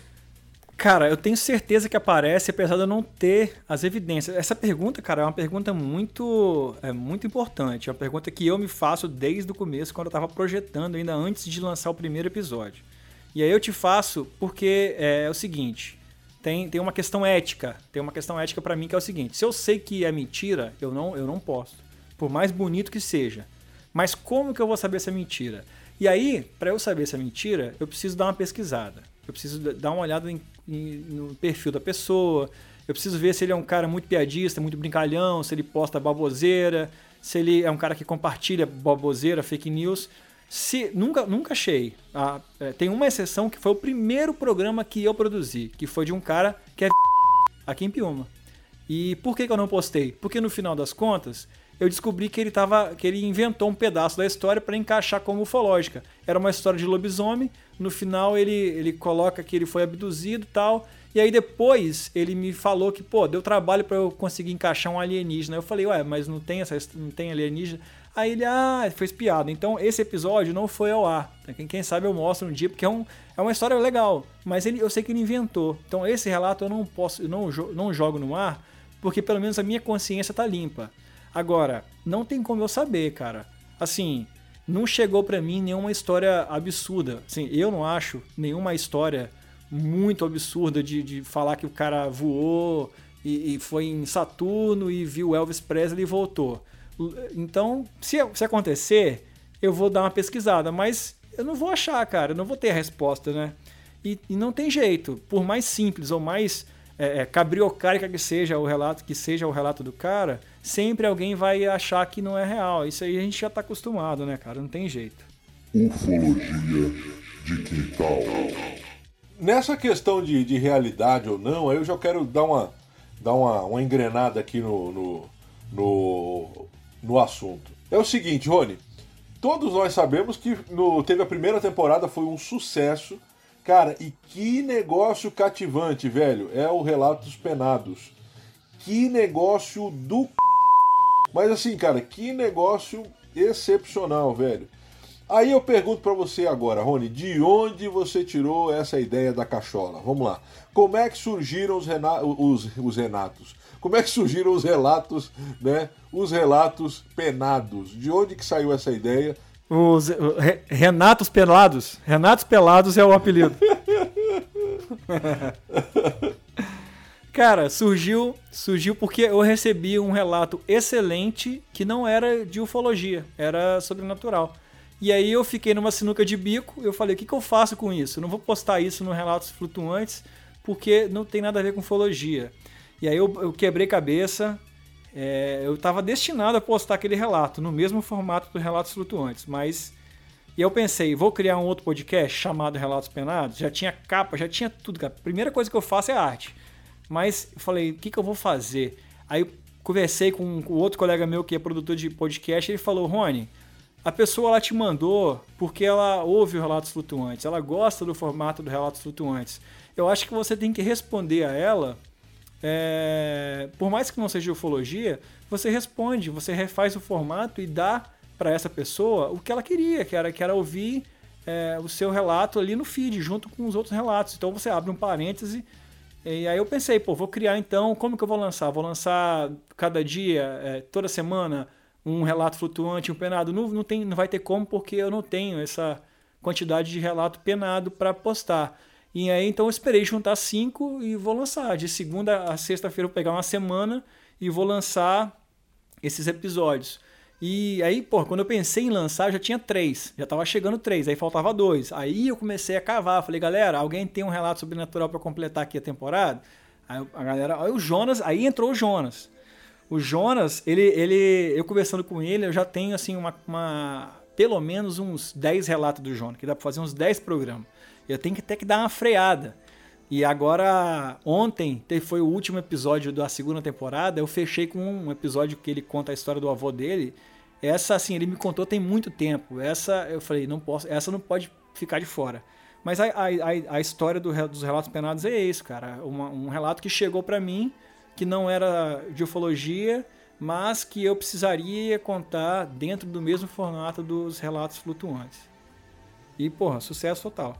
Cara, eu tenho certeza que aparece, apesar de eu não ter as evidências. Essa pergunta, cara, é uma pergunta muito, é muito importante. É uma pergunta que eu me faço desde o começo, quando eu estava projetando, ainda antes de lançar o primeiro episódio. E aí eu te faço porque é, é o seguinte: tem, tem uma questão ética. Tem uma questão ética para mim que é o seguinte: se eu sei que é mentira, eu não, eu não posso. Por mais bonito que seja. Mas como que eu vou saber se é mentira? E aí, para eu saber se é mentira, eu preciso dar uma pesquisada. Eu preciso dar uma olhada em no perfil da pessoa. Eu preciso ver se ele é um cara muito piadista, muito brincalhão, se ele posta baboseira, se ele é um cara que compartilha baboseira, fake news. Se, nunca, nunca achei. Ah, é, tem uma exceção que foi o primeiro programa que eu produzi, que foi de um cara que é (laughs) aqui em Piuma. E por que, que eu não postei? Porque no final das contas, eu descobri que ele, tava, que ele inventou um pedaço da história para encaixar como ufológica. Era uma história de lobisomem, no final ele, ele coloca que ele foi abduzido e tal, e aí depois ele me falou que, pô, deu trabalho para eu conseguir encaixar um alienígena. Eu falei, ué, mas não tem, essa, não tem alienígena? Aí ele, ah, foi espiado. Então esse episódio não foi ao ar. Quem, sabe eu mostro um dia, porque é, um, é uma história legal. Mas ele, eu sei que ele inventou. Então esse relato eu não posso, eu não, não jogo no ar, porque pelo menos a minha consciência tá limpa. Agora, não tem como eu saber, cara. Assim, não chegou para mim nenhuma história absurda. Assim, eu não acho nenhuma história muito absurda de, de falar que o cara voou e, e, foi em Saturno e viu Elvis Presley e voltou. Então, se, se acontecer, eu vou dar uma pesquisada, mas eu não vou achar, cara, eu não vou ter a resposta, né? E, e não tem jeito, por mais simples ou mais é, é, cabriocárica que seja o relato, que seja o relato do cara, sempre alguém vai achar que não é real. Isso aí a gente já está acostumado, né, cara? Não tem jeito. Ufologia de quintal. Nessa questão de, de realidade ou não, aí eu já quero dar uma, dar uma, uma engrenada aqui no, no, no, no assunto. É o seguinte, Rony, todos nós sabemos que no, teve a primeira temporada, foi um sucesso. Cara, e que negócio cativante, velho. É o Relatos Penados. Que negócio do c... Mas assim, cara, que negócio excepcional, velho. Aí eu pergunto para você agora, Rony, de onde você tirou essa ideia da cachola? Vamos lá. Como é que surgiram os, Rena... os, os Renatos? Como é que surgiram os relatos, né? Os relatos penados. De onde que saiu essa ideia? Os Re, Renatos Pelados. Renatos Pelados é o apelido. (laughs) Cara, surgiu, surgiu porque eu recebi um relato excelente que não era de ufologia, era sobrenatural. E aí eu fiquei numa sinuca de bico, eu falei, o que, que eu faço com isso? Eu não vou postar isso no Relatos Flutuantes, porque não tem nada a ver com ufologia. E aí eu, eu quebrei cabeça, é, eu estava destinado a postar aquele relato, no mesmo formato do Relatos Flutuantes, mas... E eu pensei, vou criar um outro podcast chamado Relatos Penados, já tinha capa, já tinha tudo, cara. A primeira coisa que eu faço é arte. Mas falei, o que, que eu vou fazer? Aí eu conversei com, com outro colega meu que é produtor de podcast, ele falou, Rony, a pessoa ela te mandou porque ela ouve o Relatos Flutuantes, ela gosta do formato do Relatos Flutuantes. Eu acho que você tem que responder a ela, é, por mais que não seja ufologia, você responde, você refaz o formato e dá para essa pessoa o que ela queria, que era, que era ouvir é, o seu relato ali no feed, junto com os outros relatos. Então você abre um parêntese e aí eu pensei, pô, vou criar então, como que eu vou lançar? Vou lançar cada dia, é, toda semana, um relato flutuante, um penado. Não, não, tem, não vai ter como, porque eu não tenho essa quantidade de relato penado para postar. E aí então eu esperei juntar cinco e vou lançar. De segunda a sexta-feira eu vou pegar uma semana e vou lançar esses episódios. E aí, pô, quando eu pensei em lançar, já tinha três. Já tava chegando três, aí faltava dois. Aí eu comecei a cavar. Falei, galera, alguém tem um relato sobrenatural para completar aqui a temporada? Aí a galera. Aí o Jonas, aí entrou o Jonas. O Jonas, ele, ele, eu conversando com ele, eu já tenho assim uma, uma pelo menos uns 10 relatos do Jonas, que dá para fazer uns 10 programas. Eu tenho que ter que dar uma freada. E agora, ontem, foi o último episódio da segunda temporada, eu fechei com um episódio que ele conta a história do avô dele. Essa, assim, ele me contou tem muito tempo. Essa, eu falei, não posso, essa não pode ficar de fora. Mas a, a, a história do, dos relatos penados é isso, cara. Uma, um relato que chegou para mim que não era de ufologia, mas que eu precisaria contar dentro do mesmo formato dos relatos flutuantes. E, porra, sucesso total.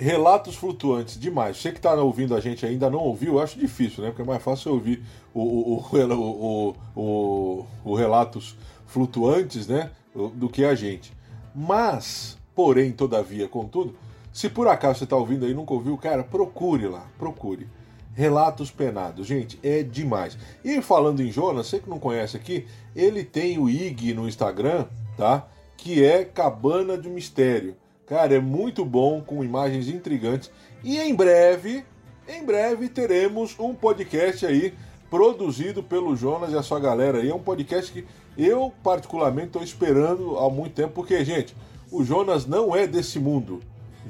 Relatos flutuantes, demais. Você que está ouvindo a gente ainda não ouviu, eu acho difícil, né? Porque é mais fácil ouvir o, o, o, (laughs) o, Relatos Flutuantes, né? Do que a gente. Mas, porém, todavia, contudo, se por acaso você está ouvindo aí e nunca ouviu, cara, procure lá, procure. Relatos Penados. Gente, é demais. E falando em Jonas, você que não conhece aqui, ele tem o IG no Instagram, tá? Que é Cabana de Mistério. Cara, é muito bom, com imagens intrigantes. E em breve, em breve teremos um podcast aí produzido pelo Jonas e a sua galera aí. É um podcast que eu particularmente estou esperando há muito tempo, porque, gente, o Jonas não é desse mundo.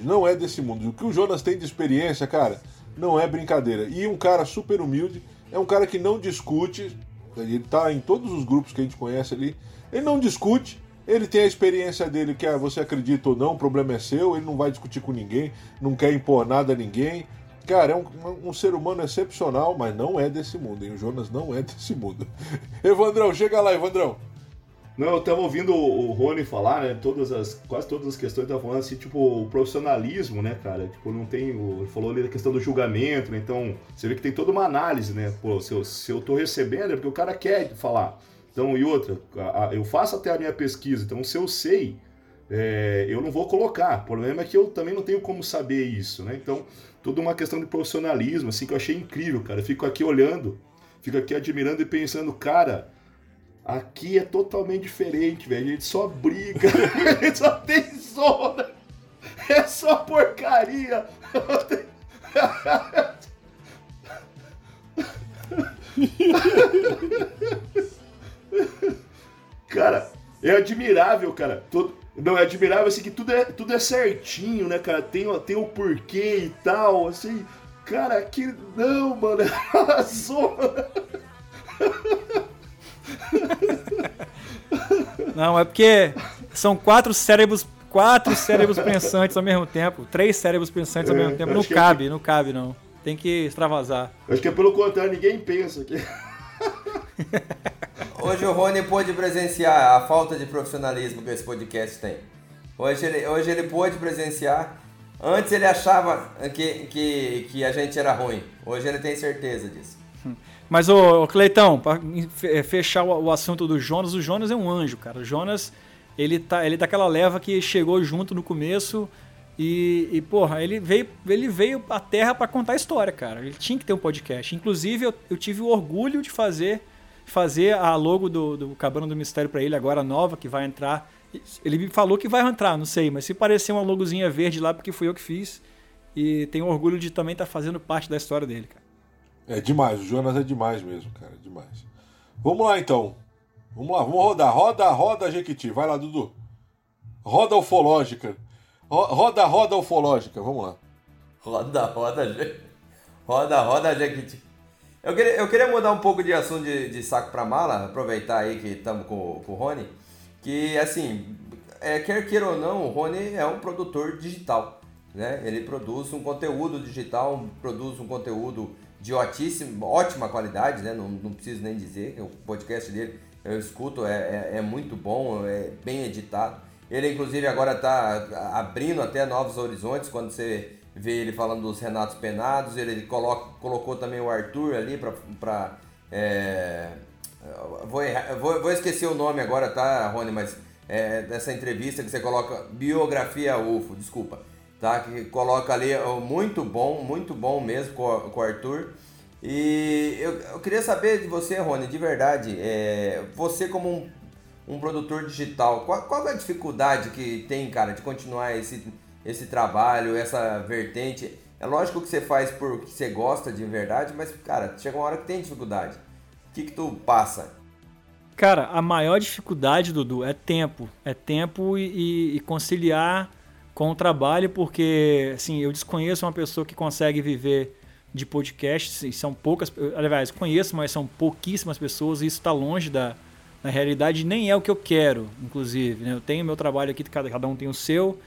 Não é desse mundo. O que o Jonas tem de experiência, cara, não é brincadeira. E um cara super humilde, é um cara que não discute, ele tá em todos os grupos que a gente conhece ali, ele não discute, ele tem a experiência dele, que é você acredita ou não, o problema é seu, ele não vai discutir com ninguém, não quer impor nada a ninguém. Cara, é um, um ser humano excepcional, mas não é desse mundo, hein? O Jonas não é (laughs) desse mundo. Evandrão, chega lá, Evandrão. Não, eu tava ouvindo o Rony falar, né? Todas as, quase todas as questões tava falando assim, tipo, o profissionalismo, né, cara? Tipo, não tem. Ele falou ali da questão do julgamento, né? Então, você vê que tem toda uma análise, né? Pô, se eu, se eu tô recebendo é porque o cara quer falar. Então, e outra, a, a, eu faço até a minha pesquisa, então se eu sei, é, eu não vou colocar. O problema é que eu também não tenho como saber isso, né? Então, toda uma questão de profissionalismo, assim, que eu achei incrível, cara. Eu fico aqui olhando, fico aqui admirando e pensando, cara Aqui é totalmente diferente, velho. A gente só briga, (laughs) a gente só tem zona. É só porcaria. (laughs) cara, é admirável, cara. Todo, Não, é admirável assim que tudo é, tudo é certinho, né, cara? Tem, tem o porquê e tal, assim. Cara, que. Não, mano, (laughs) arrasou, Não, é porque são quatro cérebros, quatro cérebros pensantes ao mesmo tempo, três cérebros pensantes ao É, mesmo tempo. Não que- cabe, não cabe, não. Tem que extravasar. Acho que é pelo contrário, ninguém pensa que. (laughs) Hoje o Rony pôde presenciar a falta de profissionalismo que esse podcast tem. Hoje ele, hoje ele pôde presenciar. Antes ele achava que, que, que a gente era ruim. Hoje ele tem certeza disso. (laughs) Mas, ô Cleitão, pra fe- fechar o, o assunto do Jonas, o Jonas é um anjo, cara. O Jonas, ele tá, ele é daquela leva que chegou junto no começo e, e porra, ele veio, ele veio à Terra pra contar a história, cara. Ele tinha que ter um podcast. Inclusive, eu, eu tive o orgulho de fazer, fazer a logo do, do Cabana do Mistério pra ele, agora nova, que vai entrar. Ele me falou que vai entrar, não sei, mas se parecer uma logozinha verde lá, porque fui eu que fiz. E tenho orgulho de também estar fazendo parte da história dele, cara. É demais, o Jonas é demais mesmo, cara, é demais. Vamos lá então. Vamos lá, vamos rodar. Roda, roda, Jequiti. Vai lá, Dudu. Roda ufológica. Ro- Roda, roda ufológica. Vamos lá. Roda, roda, Je- roda, roda, Jequiti. Eu queria, eu queria mudar um pouco de assunto de, de saco pra mala, aproveitar aí que estamos com, com o Rony, que assim, é, quer queira ou não, o Rony é um produtor digital, né? Ele produz um conteúdo digital, produz um conteúdo de ótima, ótima qualidade, né? Não, não preciso nem dizer, o podcast dele eu escuto, é, é, é muito bom, é bem editado. Ele, inclusive, agora está abrindo até novos horizontes quando você vê ele falando dos Renatos Penados. Ele coloca, colocou também o Arthur ali para. É, vou, errar- vou, vou esquecer o nome agora, tá, Rony? Mas é, dessa entrevista que você coloca Biografia UFO, desculpa. Tá? Que coloca ali muito bom, muito bom mesmo com, o- com o Arthur. E eu, eu queria saber de você, Rony, de verdade, é, você como um, um produtor digital, qual, qual é a dificuldade que tem, cara, de continuar esse, esse trabalho, essa vertente? É lógico que você faz porque você gosta de verdade, mas, cara, chega uma hora que tem dificuldade. O que que tu passa? Cara, a maior dificuldade, Dudu, é tempo. É tempo e, e- conciliar com o trabalho, porque assim, eu desconheço uma pessoa que consegue viver de podcast, são poucas, aliás, conheço, mas são pouquíssimas pessoas, e isso está longe da, da realidade, nem é o que eu quero, inclusive. né? Eu tenho meu trabalho aqui, cada, cada um tem o seu,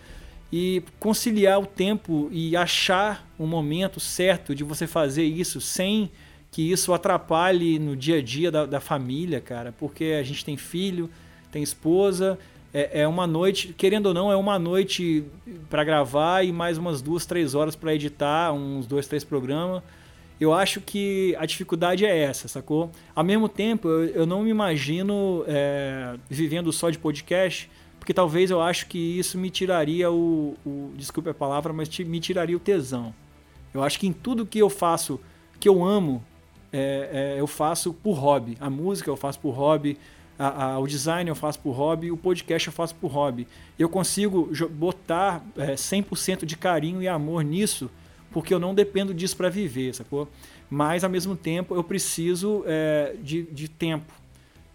e conciliar o tempo e achar um momento certo de você fazer isso sem que isso atrapalhe no dia a dia da, da família, cara, porque a gente tem filho, tem esposa, é, é uma noite, querendo ou não, é uma noite para gravar e mais umas duas, três horas para editar, uns dois, três programas. Eu acho que a dificuldade é essa, sacou? Ao mesmo tempo, eu, eu não me imagino é, vivendo só de podcast, porque talvez eu acho que isso me tiraria o, o desculpe a palavra, mas me tiraria o tesão. Eu acho que em tudo que eu faço, que eu amo, é, é, eu faço por hobby. A música eu faço por hobby, a- a- o design eu faço por hobby, o podcast eu faço por hobby. Eu consigo botar é, 100% de carinho e amor nisso, porque eu não dependo disso para viver, sacou? Mas, ao mesmo tempo, eu preciso é, de, de tempo.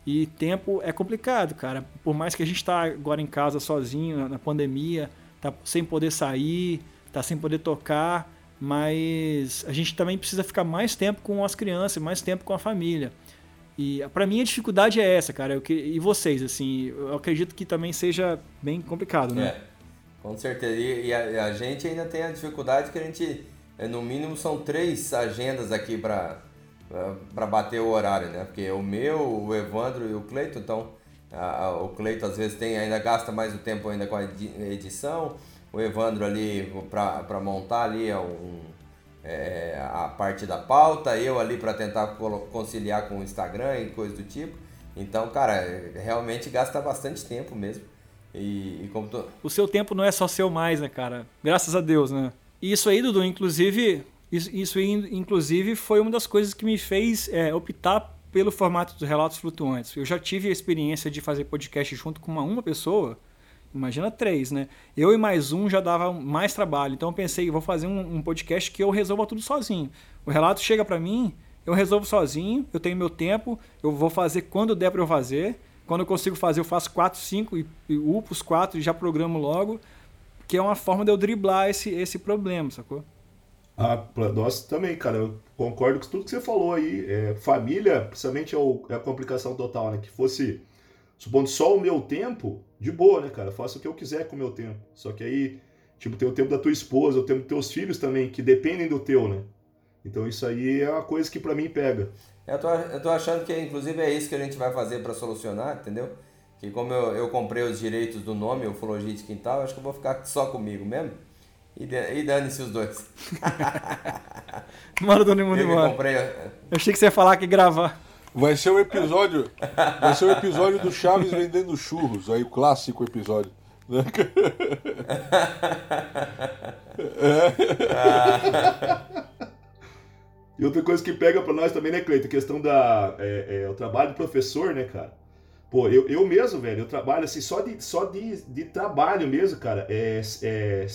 E tempo é complicado, cara. Por mais que a gente está agora em casa sozinho, na- pandemia, tá sem poder sair, tá sem poder tocar, mas a gente também precisa ficar mais tempo com as crianças, mais tempo com a família. E para mim a dificuldade é essa, cara. Eu que- e vocês, assim, eu acredito que também seja bem complicado, né? É, com certeza. E, a, e a gente ainda tem a dificuldade que a gente, é, no mínimo, são três agendas aqui para para bater o horário, né? Porque o meu, o Evandro e o Cleito, então o Cleito às vezes tem ainda gasta mais o tempo ainda com a edi- edição, o Evandro ali para montar ali é um, é, a parte da pauta, eu ali para tentar conciliar com o Instagram e coisa do tipo. Então, cara, é, realmente gasta bastante tempo mesmo. E, e como tu, O seu tempo não é só seu mais, né, cara? Graças a Deus, né? E isso aí, Dudu, inclusive, isso, isso inclusive foi uma das coisas que me fez é, optar pelo formato dos relatos flutuantes. Eu já tive a experiência de fazer podcast junto com uma, uma pessoa, imagina três, né? Eu e mais um já dava mais trabalho. Então eu pensei, vou fazer um, um podcast que eu resolva tudo sozinho. O relato chega para mim, eu resolvo sozinho, eu tenho meu tempo, eu vou fazer quando der para eu fazer. Quando eu consigo fazer, eu faço 4, 5 e, e upo os 4 e já programo logo, que é uma forma de eu driblar esse, esse problema, sacou? Ah, pra nós também, cara. Eu concordo com tudo que você falou aí. É, família, principalmente, é, o, é, a complicação total, né? Que fosse, supondo só o meu tempo, de boa, né, cara? Faça o que eu quiser com o meu tempo. Só que aí, tipo, tem o tempo da tua esposa, o tempo dos teus filhos também, que dependem do teu, né? Então isso aí é uma coisa que para mim pega. Eu tô, eu tô achando que, inclusive, é isso que a gente vai fazer para solucionar, entendeu? Que como eu, eu comprei os direitos do nome, Ufologia de Quintal, acho que eu vou ficar só comigo mesmo. E, e dane-se os dois. Manda todo mundo embora. Comprei... Eu achei que você ia falar que gravar. Vai ser o episódio. Vai ser o episódio do Chaves vendendo churros, aí o clássico episódio. Né? é. (laughs) E outra coisa que pega para nós também, né, Cleiton? A questão da. É, é, o trabalho do professor, né, cara? Pô, eu, eu mesmo, velho, eu trabalho assim, só de, só de, de trabalho mesmo, cara. É, é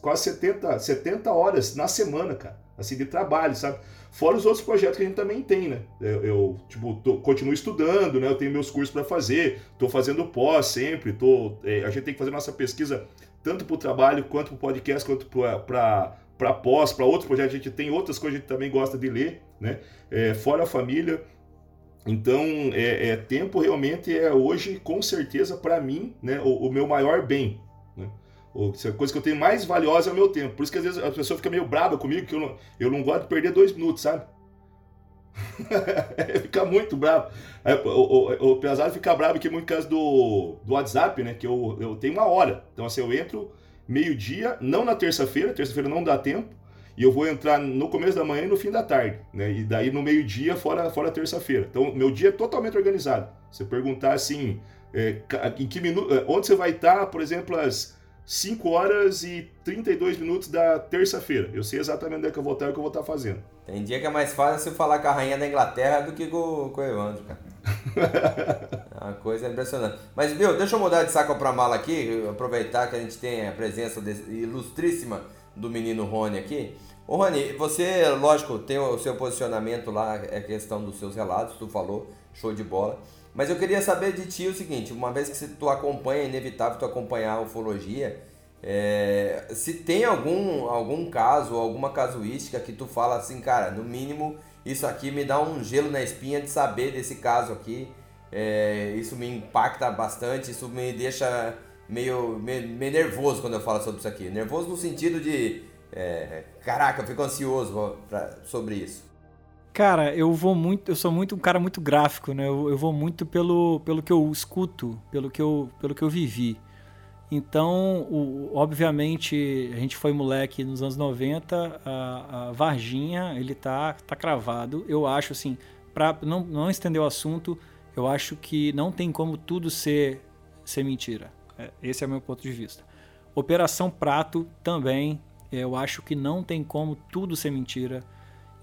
quase 70, 70 horas na semana, cara. Assim, de trabalho, sabe? Fora os outros projetos que a gente também tem, né? Eu, eu tipo, tô, continuo estudando, né? Eu tenho meus cursos para fazer, tô fazendo pós sempre, tô, é, a gente tem que fazer nossa pesquisa tanto para o trabalho, quanto para o podcast, quanto para para pós, para outros projetos, a gente tem outras coisas que a gente também gosta de ler, né? É, fora a família. Então, é, é, tempo realmente é hoje, com certeza, para mim, né, o, o, meu maior bem. Né? a coisa que eu tenho mais valiosa é o meu tempo. Por isso que às vezes a pessoa fica meio brava comigo, que eu não, eu não gosto de perder dois minutos, sabe? (laughs) fica muito bravo. O, o, o Pesado fica bravo aqui muito por causa do, do WhatsApp, né? Que eu, eu tenho uma hora. Então, assim, eu entro meio-dia, não na terça-feira, terça-feira não dá tempo, e eu vou entrar no começo da manhã e no fim da tarde, né? E daí no meio-dia, fora, fora terça-feira. Então, meu dia é totalmente organizado. Você perguntar assim, é, em que minuto, é, onde você vai estar, por exemplo, às 5 horas e 32 minutos da terça-feira. Eu sei exatamente onde é que eu vou estar e o que eu vou estar fazendo. Tem dia que é mais fácil você falar com a rainha da Inglaterra do que com, com o Evandro, cara. (laughs) é uma coisa impressionante. Mas, viu, deixa eu mudar de saco para mala aqui, aproveitar que a gente tem a presença ilustríssima do menino Rony aqui. Ô Rony, você, lógico, tem o seu posicionamento lá, é questão dos seus relatos, tu falou, show de bola. Mas eu queria saber de ti o seguinte, uma vez que tu acompanha, é inevitável tu acompanhar a ufologia, é, se tem algum, algum caso, alguma casuística que tu fala assim, cara, no mínimo isso aqui me dá um gelo na espinha de saber desse caso aqui. É, isso me impacta bastante, isso me deixa meio, meio, meio, nervoso quando eu falo sobre isso aqui. Nervoso no sentido de, é, caraca, eu fico ansioso pra, sobre isso. Cara, eu vou muito, eu sou muito um cara muito gráfico, né? Eu, eu vou muito pelo, pelo que eu escuto, pelo que eu, pelo que eu vivi. Então, o, obviamente, a gente foi moleque nos anos 90, a, a Varginha, ele tá, tá cravado. Eu acho assim, para não, não estender o assunto, eu acho que não tem como tudo ser, ser mentira. É, esse é o meu ponto de vista. Operação Prato também, eu acho que não tem como tudo ser mentira.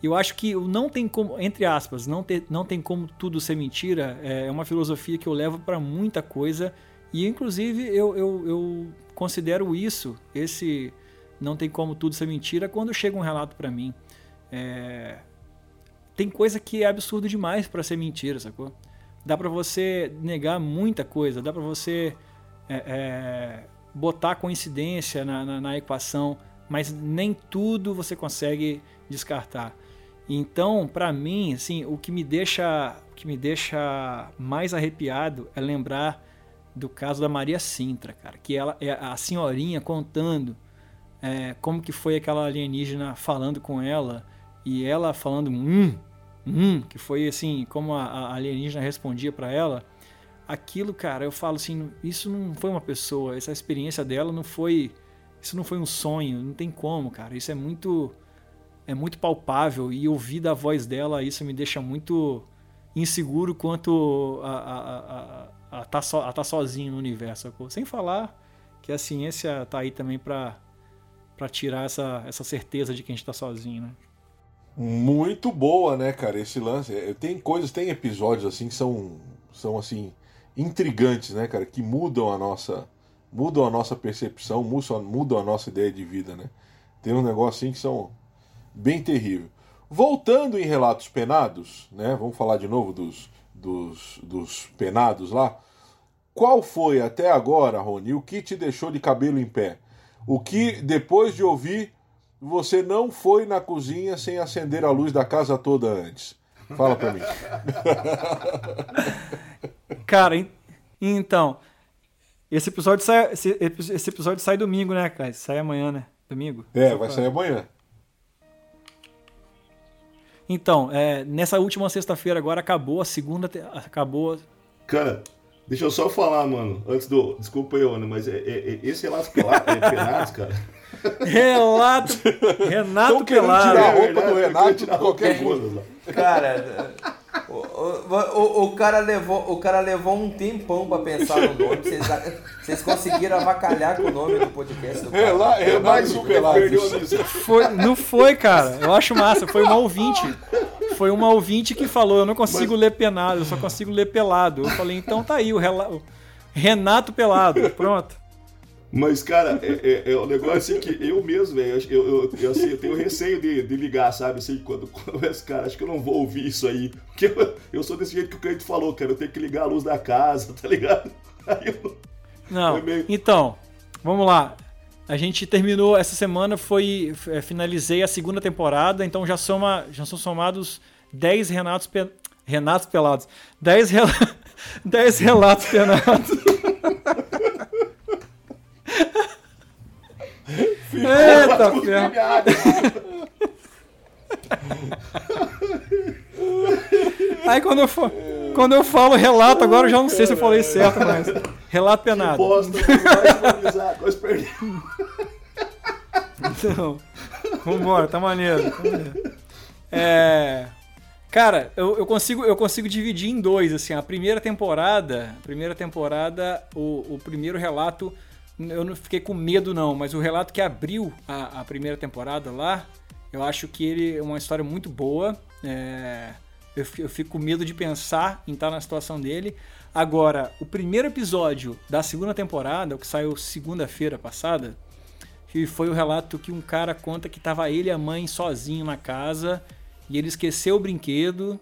Eu acho que não tem como, entre aspas, não, ter, não tem como tudo ser mentira, é uma filosofia que eu levo para muita coisa e inclusive eu, eu, eu considero isso, esse não tem como tudo ser mentira, quando chega um relato para mim. É, tem coisa que é absurdo demais para ser mentira, sacou? Dá para você negar muita coisa, dá para você é, é, botar coincidência na, na, na, equação, mas nem tudo você consegue descartar. Então, para mim, assim, o que me deixa, o que me deixa mais arrepiado é lembrar do caso da Maria Sintra, cara, que ela é a senhorinha contando é, como que foi aquela alienígena falando com ela e ela falando hum, hum, que foi assim como a, a alienígena respondia para ela. Aquilo, cara, eu falo assim, isso não foi uma pessoa, essa experiência dela não foi, isso não foi um sonho, não tem como, cara. Isso é muito é muito palpável e ouvir da voz dela isso me deixa muito inseguro quanto a, a, a a tá, so, a tá sozinho no universo, sacou? Sem falar que a ciência tá aí também para para tirar essa, essa certeza de que a gente tá sozinho, né? Muito boa, né, cara, esse lance. É, tem coisas, tem episódios assim que são são assim intrigantes, né, cara, que mudam a nossa mudam a nossa percepção, mudam, a nossa ideia de vida, né? Tem um negócio assim que são bem terrível. Voltando em relatos penados, né? Vamos falar de novo dos dos, dos penados lá. Qual foi até agora, Rony, o que te deixou de cabelo em pé? O que, depois de ouvir, você não foi na cozinha sem acender a luz da casa toda antes? Fala pra mim. (laughs) Cara, então. Esse episódio sai, esse, esse episódio sai domingo, né, cara? Sai amanhã, né? Domingo? É, vai sair amanhã. Então, é, nessa última sexta-feira agora acabou a segunda. Acabou. Cara, deixa eu só falar, mano, antes do. Desculpa aí, Ana, mas é, é, é esse relato pelado, é penados, cara. (laughs) Relato. Renato Pelado. tirar a roupa do Renato de qualquer coisa. Cara, o, o, o, cara levou, o cara levou um tempão pra pensar no nome. Vocês, vocês conseguiram avacalhar com o nome do podcast do cara. Rela, Renato Pelado. Foi, não foi, cara. Eu acho massa. Foi uma ouvinte. Foi uma ouvinte que falou: Eu não consigo Mas... ler penado, eu só consigo ler pelado. Eu falei: Então tá aí, o Renato Pelado. Pronto. Mas, cara, é, é, é um negócio assim que eu mesmo, velho, eu, eu, eu, assim, eu tenho receio de, de ligar, sabe? Assim, quando, (laughs) quando esse cara, acho que eu não vou ouvir isso aí. Porque eu, eu sou desse jeito que o cliente falou, cara, eu tenho que ligar a luz da casa, tá ligado? (laughs) Aí eu, não, meio... então, vamos lá. A gente terminou essa semana, foi é, finalizei a segunda temporada, então já soma, já são somados 10 Renatos pe, Renatos pelados. 10 rel, 10 relatos penados. (laughs) Eita, ferro. Aí quando eu, for, quando eu falo relato, agora eu já não sei se eu falei certo, mas. Relato penado. Bosta, quase perdemos. Então, vambora, tá maneiro. Tá maneiro. É. Cara, eu, eu, consigo, eu consigo dividir em dois, assim, a primeira temporada, a primeira temporada, o, o primeiro relato eu não fiquei com medo não, mas o relato que abriu a, a primeira temporada lá, eu acho que ele é uma história muito boa. É, eu, eu, fico com medo de pensar em estar na situação dele. Agora, o primeiro episódio da segunda temporada, o que saiu segunda-feira passada, que foi o relato que um cara conta que estava ele e a mãe sozinho na casa e ele esqueceu o brinquedo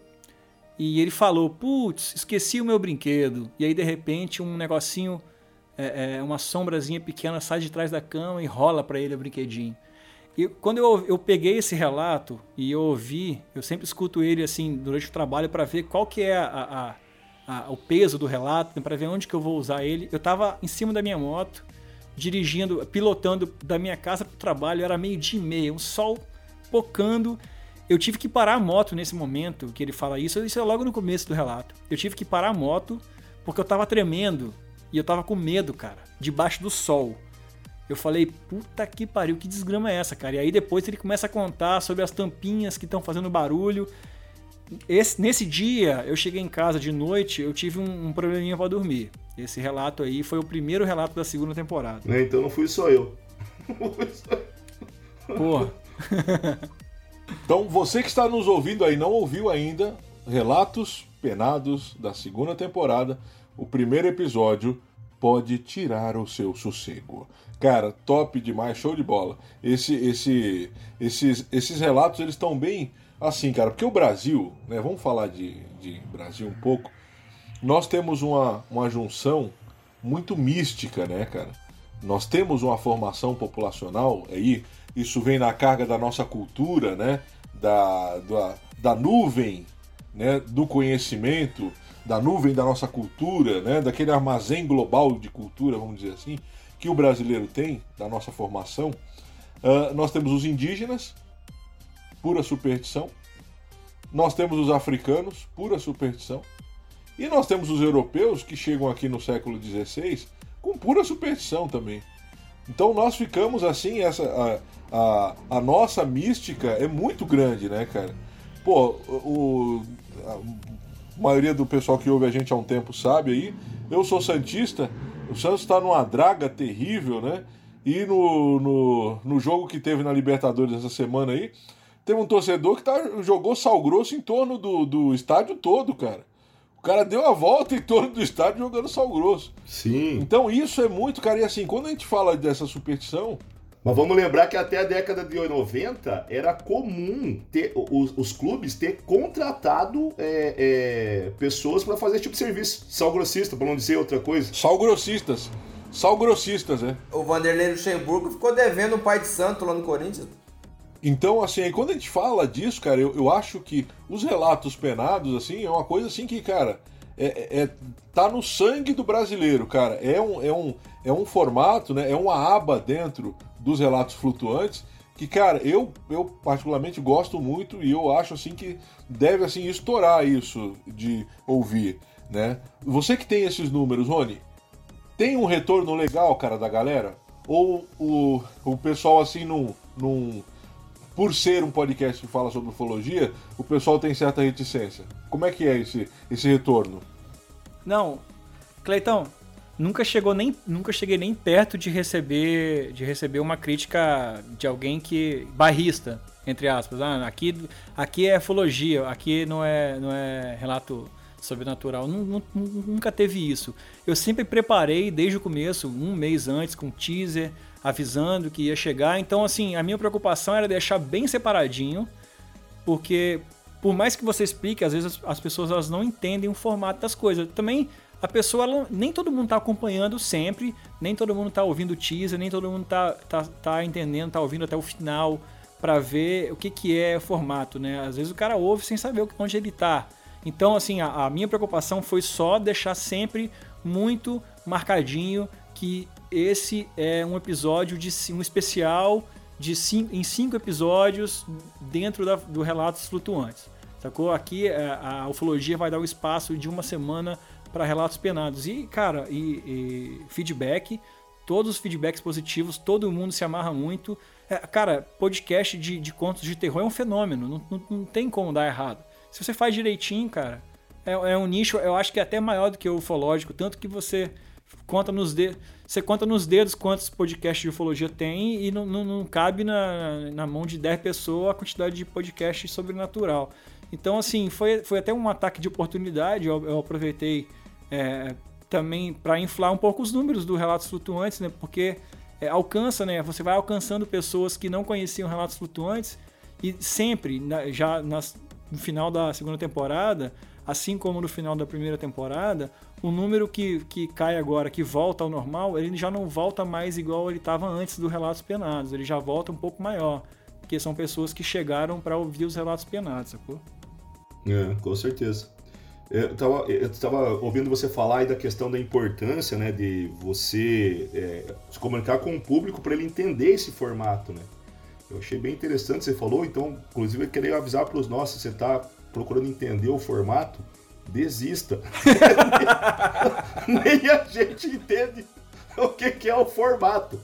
e ele falou: Putz, esqueci o meu brinquedo. E aí de repente um negocinho é, é, uma sombrazinha pequena sai de trás da cama e rola para ele o brinquedinho. E quando eu, eu peguei esse relato e eu ouvi, eu sempre escuto ele assim durante o trabalho para ver qual que é a, a, a, o peso do relato, para ver onde que eu vou usar ele. Eu estava em cima da minha moto, dirigindo, pilotando da minha casa para o trabalho, era meio dia e meia, um sol pocando. Eu tive que parar a moto nesse momento que ele fala isso, isso é logo no começo do relato. Eu tive que parar a moto porque eu estava tremendo e eu tava com medo, cara, debaixo do sol. Eu falei, puta que pariu, que desgrama é essa, cara? E aí depois ele começa a contar sobre as tampinhas que estão fazendo barulho. Esse, nesse dia, eu cheguei em casa de noite, eu tive um, um probleminha para dormir. Esse relato aí foi o primeiro relato da segunda temporada. É, então não fui só eu. (laughs) Porra. (laughs) então você que está nos ouvindo aí não ouviu ainda relatos penados da segunda temporada o primeiro episódio pode tirar o seu sossego. Cara, top demais, show de bola. Esse, esse, esses, esses relatos eles estão bem assim, cara, porque o Brasil, né? Vamos falar de, de Brasil um pouco. Nós temos uma, uma junção muito mística, né, cara? Nós temos uma formação populacional aí, isso vem na carga da nossa cultura, né? Da, da, da nuvem né? do conhecimento da nuvem da nossa cultura, né, daquele armazém global de cultura, vamos dizer assim, que o brasileiro tem, da nossa formação, uh, nós temos os indígenas, pura superstição, nós temos os africanos, pura superstição, e nós temos os europeus que chegam aqui no século XVI com pura superstição também. Então nós ficamos assim, essa a, a, a nossa mística é muito grande, né, cara? Pô, o, a maioria do pessoal que ouve a gente há um tempo sabe aí. Eu sou Santista, o Santos está numa draga terrível, né? E no, no, no jogo que teve na Libertadores essa semana aí, teve um torcedor que tá, jogou sal grosso em torno do, do estádio todo, cara. O cara deu a volta em torno do estádio jogando sal grosso. Sim. Então isso é muito, cara. E assim, quando a gente fala dessa superstição, Mas vamos lembrar que até a década de 90 era comum ter os, os clubes ter contratado é, é, pessoas para fazer esse tipo de serviço. Sal grossista, para não dizer outra coisa. Sal grossistas. Sal grossistas, né? O Vanderlei Luxemburgo ficou devendo o pai de santo lá no Corinthians. Então, assim, aí quando a gente fala disso, cara, eu, eu acho que os relatos penados, assim, é uma coisa assim que, cara, é, é, é tá no sangue do brasileiro, cara. É um, é um, é um formato, né? É uma aba dentro dos relatos flutuantes que, cara, eu, eu particularmente gosto muito e eu acho assim que deve assim estourar isso de ouvir, né? Você que tem esses números, Rony, tem um retorno legal, cara, da galera? Ou o, o pessoal assim não, não por ser um podcast que fala sobre ufologia, o pessoal tem certa reticência? Como é que é esse, esse retorno? Não, Cleitão, nunca chegou nem nunca cheguei nem perto de receber de receber uma crítica de alguém que barrista entre aspas. Ah, aqui aqui é ufologia aqui não é não é relato sobrenatural. Nunca teve isso. Eu sempre preparei desde o começo um mês antes com teaser avisando que ia chegar. Então assim a minha preocupação era deixar bem separadinho porque por mais que você explique às vezes as pessoas elas não entendem o formato das coisas. Também a pessoa, ela, nem todo mundo está acompanhando sempre, nem todo mundo está ouvindo o teaser, nem todo mundo está tá, tá entendendo, está ouvindo até o final para ver o que, que é o formato, né? Às vezes o cara ouve sem saber onde ele está. Então, assim, a, a minha preocupação foi só deixar sempre muito marcadinho que esse é um episódio de um especial de cinco, em cinco episódios dentro da, do Relatos Flutuantes. Sacou? Aqui a, é, a ufologia vai dar o espaço de uma semana para relatos penados. E, cara, e, e, feedback, todos os feedbacks positivos, todo mundo se amarra muito. É, cara, podcast de, de, contos de terror é um fenômeno, não, não, não, tem como dar errado. Se você faz direitinho, cara, é, é, um nicho, eu acho que é até maior do que o ufológico, tanto que você conta nos dedos, você conta nos dedos quantos podcasts de ufologia tem e não, não, não cabe na, na mão de 10 pessoas a quantidade de podcasts sobrenatural. Então, assim, foi, foi até um ataque de oportunidade. Eu, eu aproveitei é, também para inflar um pouco os números do Relatos Flutuantes, né? Porque é, alcança, né? Você vai alcançando pessoas que não conheciam Relatos Flutuantes e sempre, na, já nas, no final da segunda temporada, assim como no final da primeira temporada, o número que, que cai agora, que volta ao normal, ele já não volta mais igual ele estava antes do Relatos Penados, ele já volta um pouco maior, porque são pessoas que chegaram para ouvir os relatos penados, sacou? É, com certeza. Eu estava eu tava ouvindo você falar aí da questão da importância, né, de você é, se comunicar com o público para ele entender esse formato, né? Eu achei bem interessante você falou, então, inclusive eu queria avisar para os nossos, você está procurando entender o formato, desista. (laughs) Nem a gente entende o que, que é o formato.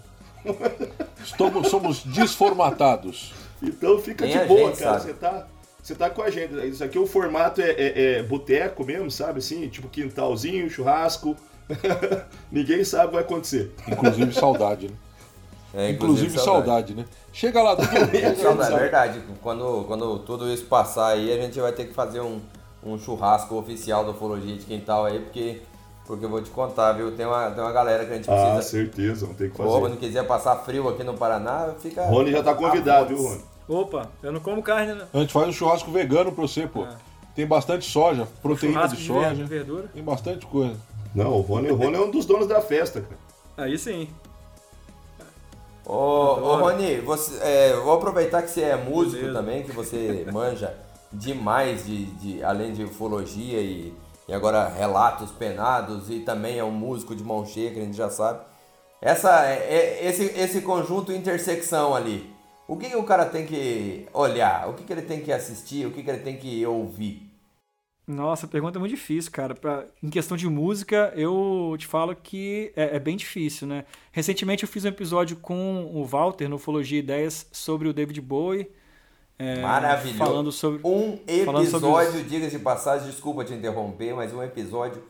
Estamos, somos desformatados. Então fica Nem de boa, cara. Sabe. Você tá você tá com a gente. Isso aqui o formato é, é, é boteco mesmo, sabe? Assim, tipo quintalzinho, churrasco. (laughs) Ninguém sabe o que vai acontecer. Inclusive saudade, né? É, inclusive, inclusive saudade. saudade. né? Chega lá, Dudu. (laughs) é verdade. Quando, quando tudo isso passar aí, a gente vai ter que fazer um, um churrasco oficial da Ufologia de Quintal aí, porque, porque eu vou te contar, viu? Tem uma, tem uma galera que a gente precisa. Ah, certeza, vamos ter que fazer. Ou quando quiser passar frio aqui no Paraná, fica. Rony já tá convidado, viu, Rony? Opa, eu não como carne, né? A gente faz um churrasco vegano pra você, pô. É. Tem bastante soja, proteína de, de soja. verdura. Tem bastante coisa. Não, o Rony, o Rony é um dos donos da festa, cara. Aí sim. Ô, ô Rony, você, é, vou aproveitar que você é músico Beleza. também, que você (laughs) manja demais de, de, além de ufologia e, e agora relatos penados e também é um músico de mão cheia, que a gente já sabe. Essa, é, é esse, esse conjunto intersecção ali, o que, que o cara tem que olhar? O que, que ele tem que assistir? O que, que ele tem que ouvir? Nossa, a pergunta é muito difícil, cara. Pra, em questão de música, eu te falo que é, é, bem difícil, né? Recentemente eu fiz um episódio com o Walter no Ufologia Ideias sobre o David Bowie. É, Maravilhoso. Falando sobre, um episódio, diga-se de passagem, desculpa te interromper, mas um episódio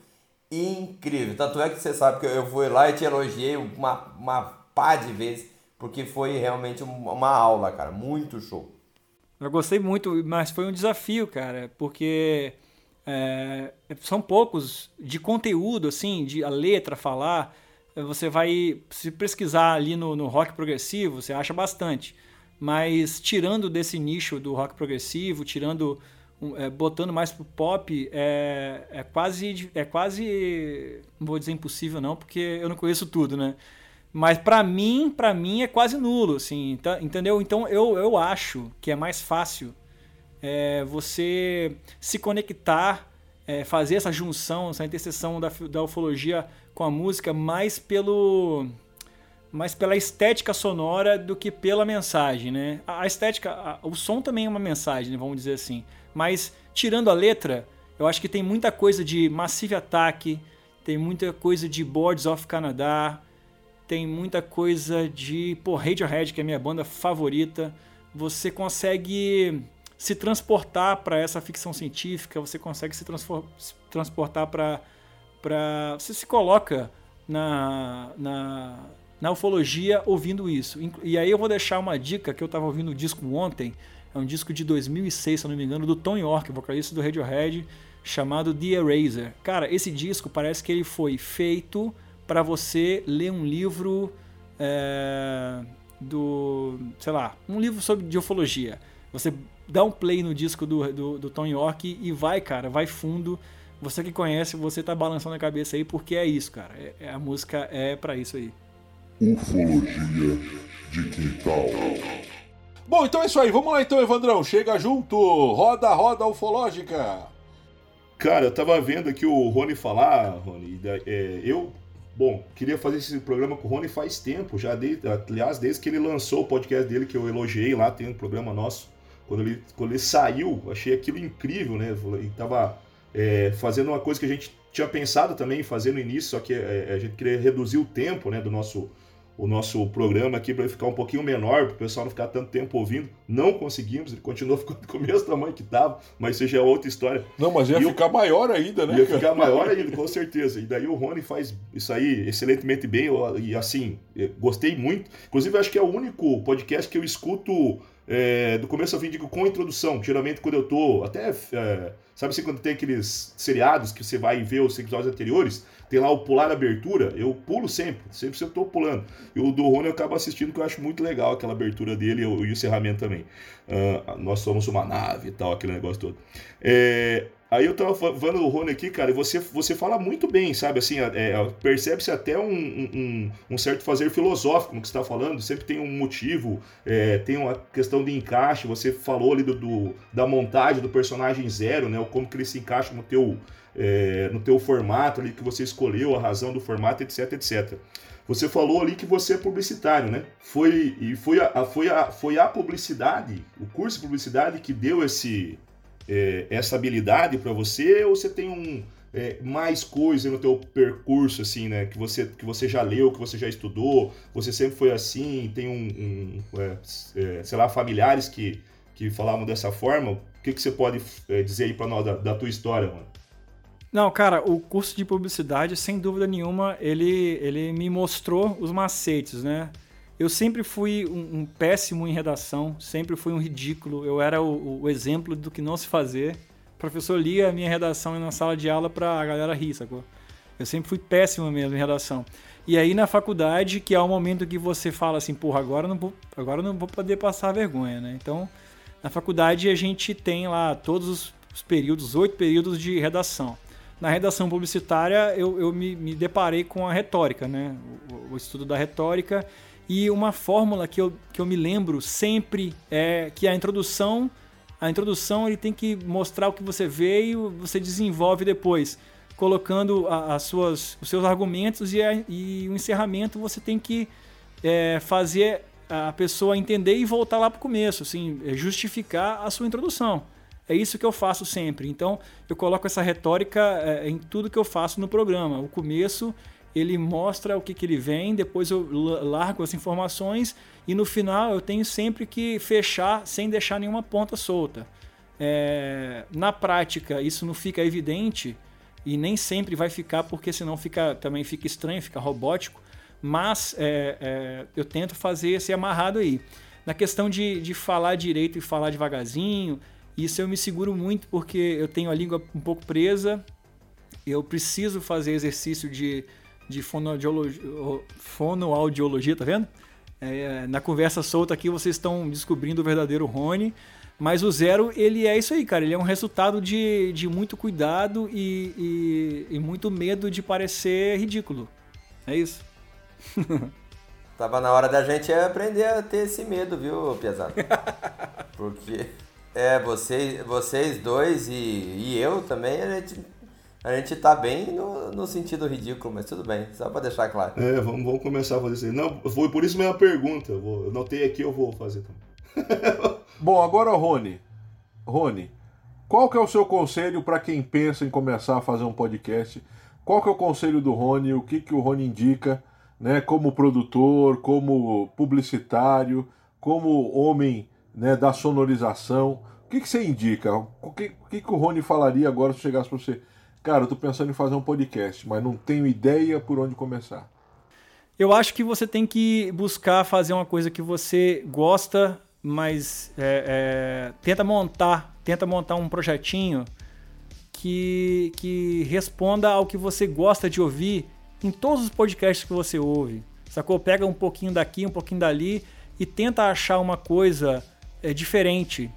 incrível. Tanto é que você sabe que eu fui lá e te elogiei uma, uma pá de vezes porque foi realmente uma aula, cara, muito show. Eu gostei muito, mas foi um desafio, cara, porque é, são poucos de conteúdo, assim, de a letra falar. você vai se pesquisar ali no, no rock progressivo, você acha bastante. Mas tirando desse nicho do rock progressivo, tirando é, botando mais pro pop, é, é quase é quase não vou dizer impossível não, porque eu não conheço tudo, né? Mas para mim, para mim é quase nulo, assim, tá, entendeu? Então eu, eu acho que é mais fácil é, você se conectar, é, fazer essa junção, essa interseção da, da ufologia com a música mais pelo mais pela estética sonora do que pela mensagem, né? A estética, a, o som também é uma mensagem, né, vamos dizer assim. Mas tirando a letra, eu acho que tem muita coisa de Massive Attack, tem muita coisa de Boards of Canada, tem muita coisa de pô, Radiohead, que é a minha banda favorita. Você consegue se transportar para essa ficção científica, você consegue se, se transportar para. Você se coloca na, na, na ufologia ouvindo isso. E aí eu vou deixar uma dica que eu estava ouvindo o disco ontem. É um disco de 2006, se não me engano, do Tom York, vocalista do Radiohead, chamado The Eraser. Cara, esse disco parece que ele foi feito para você ler um livro é, do, sei lá, um livro sobre de ufologia. Você dá um play no disco do, do, do Tom York e vai, cara, vai fundo. Você que conhece, você tá balançando a cabeça aí porque é isso, cara. É, é a música é para isso aí. Ufologia de quintal. Bom, então é isso aí. Vamos lá então, Evandrão. Chega junto. Roda, roda ufológica. Cara, eu tava vendo aqui o Rony falar, Rony. É, eu, bom, queria fazer esse programa com o Rony faz tempo, já desde, aliás, desde que ele lançou o podcast dele, que eu elogiei lá, tem um programa nosso. Quando ele, quando ele saiu, achei aquilo incrível, né? Ele tava é, fazendo uma coisa que a gente tinha pensado também em fazer no início, só que é, a gente queria reduzir o tempo né, do nosso o nosso programa aqui para ficar um pouquinho menor, para o pessoal não ficar tanto tempo ouvindo. Não conseguimos, ele continuou (laughs) ficando com o mesmo tamanho que estava, mas isso já é outra história. Não, mas ia e ficar eu... maior ainda, né? Ia ficar maior ainda, (laughs) com certeza. E daí o Rony faz isso aí excelentemente bem, e assim, gostei muito. Inclusive, acho que é o único podcast que eu escuto é, do começo ao fim, digo com introdução. Geralmente, quando eu tô. Até. É, sabe assim, quando tem aqueles seriados que você vai ver os episódios anteriores, tem lá o pular abertura, eu pulo sempre, sempre eu tô pulando. E o do Rony eu acabo assistindo, que eu acho muito legal aquela abertura dele e o, encerramento também. Uh, nós somos uma nave e tal, aquele negócio todo. É, Aí eu tava falando o Rony aqui, cara, e você, você fala muito bem, sabe? Assim, é, é, percebe-se até um, um, um, certo fazer filosófico no que você está falando, sempre tem um motivo, é, tem uma questão de encaixe. Você falou ali do, do, da montagem do personagem zero, né? Como que ele se encaixa no teu, é, no teu formato ali que você escolheu, a razão do formato, etc, etc. Você falou ali que você é publicitário, né? Foi, e foi a, foi, a, foi a publicidade, o curso de publicidade que deu esse é, essa habilidade para você ou você tem um é, mais coisa no teu percurso assim né que você que você já leu que você já estudou você sempre foi assim tem um, um é, é sei lá familiares que que falavam dessa forma o que que você pode é, dizer aí para nós da, da tua história mano não, cara, o curso de publicidade, sem dúvida nenhuma, ele, ele me mostrou os macetes, né? Eu sempre fui um, um, péssimo em redação, sempre fui um ridículo. Eu era o, o, exemplo do que não se fazer. O professor lia a minha redação na sala de aula para a galera rir, sacou? Eu sempre fui péssimo mesmo em redação. E aí na faculdade, que é o momento que você fala assim, porra, agora não vou, agora não vou poder passar vergonha, né? Então, na faculdade a gente tem lá todos os, os períodos, oito períodos de redação. Na redação publicitária eu, eu me, me deparei com a retórica, né? O, o estudo da retórica e uma fórmula que eu, que eu me lembro sempre é que a introdução, a introdução ele tem que mostrar o que você veio, você desenvolve depois, colocando a, as suas, os seus argumentos e, a, e o encerramento você tem que é, fazer a pessoa entender e voltar lá para o começo, assim, é justificar a sua introdução. É isso que eu faço sempre. Então, eu coloco essa retórica é, em tudo que eu faço no programa. O começo ele mostra o que, que ele vem, depois eu largo as informações e no final eu tenho sempre que fechar sem deixar nenhuma ponta solta. É, na prática, isso não fica evidente e nem sempre vai ficar, porque senão fica, também fica estranho, fica robótico, mas é, é, eu tento fazer esse amarrado aí. Na questão de, de falar direito e falar devagarzinho, isso eu me seguro muito porque eu tenho a língua um pouco presa, eu preciso fazer exercício de de fonoaudiologia, fonoaudiologia tá vendo? É, na conversa solta aqui vocês estão descobrindo o verdadeiro Rony. Mas o zero, ele é isso aí, cara. Ele é um resultado de, de muito cuidado e, e, e muito medo de parecer ridículo. É isso. (laughs) Tava na hora da gente aprender a ter esse medo, viu, Piazada? (laughs) Porque, é, vocês, vocês dois e, e eu também, a gente, a gente tá bem no, no sentido ridículo, mas tudo bem, só pra deixar claro. É, vamos, vamos começar a fazer isso aí. Não, foi por isso minha pergunta. Eu, vou, eu notei aqui, eu vou fazer também. (laughs) Bom, agora Rony. Rony, qual que é o seu conselho para quem pensa em começar a fazer um podcast? Qual que é o conselho do Rony? O que, que o Rony indica, né? Como produtor, como publicitário, como homem né, da sonorização. O que, que você indica? O que, o que, que o Rony falaria agora se chegasse para você? Cara, eu tô pensando em fazer um podcast, mas não tenho ideia por onde começar. Eu acho que você tem que buscar fazer uma coisa que você gosta mas é, é, tenta montar, tenta montar um projetinho que, que responda ao que você gosta de ouvir em todos os podcasts que você ouve. Sacou? Pega um pouquinho daqui, um pouquinho dali e tenta achar uma coisa é, diferente.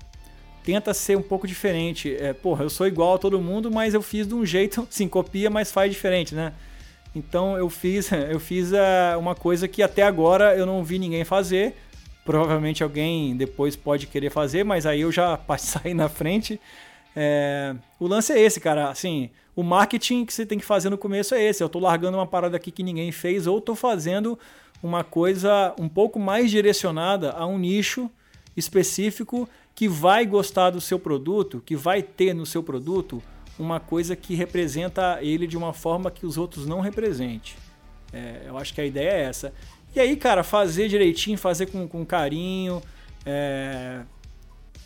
Tenta ser um pouco diferente. É, porra, eu sou igual a todo mundo, mas eu fiz de um jeito, (laughs) sim, copia, mas faz diferente, né? Então eu fiz, (laughs) eu fiz uh, uma coisa que até agora eu não vi ninguém fazer provavelmente alguém depois pode querer fazer, mas aí eu já (laughs) sair na frente. É, o lance é esse, cara. Assim, o marketing que você tem que fazer no começo é esse. Eu estou largando uma parada aqui que ninguém fez, ou estou fazendo uma coisa um pouco mais direcionada a um nicho específico que vai gostar do seu produto, que vai ter no seu produto uma coisa que representa ele de uma forma que os outros não representem. É, eu acho que a ideia é essa. E aí, cara, fazer direitinho, fazer com, com carinho, é,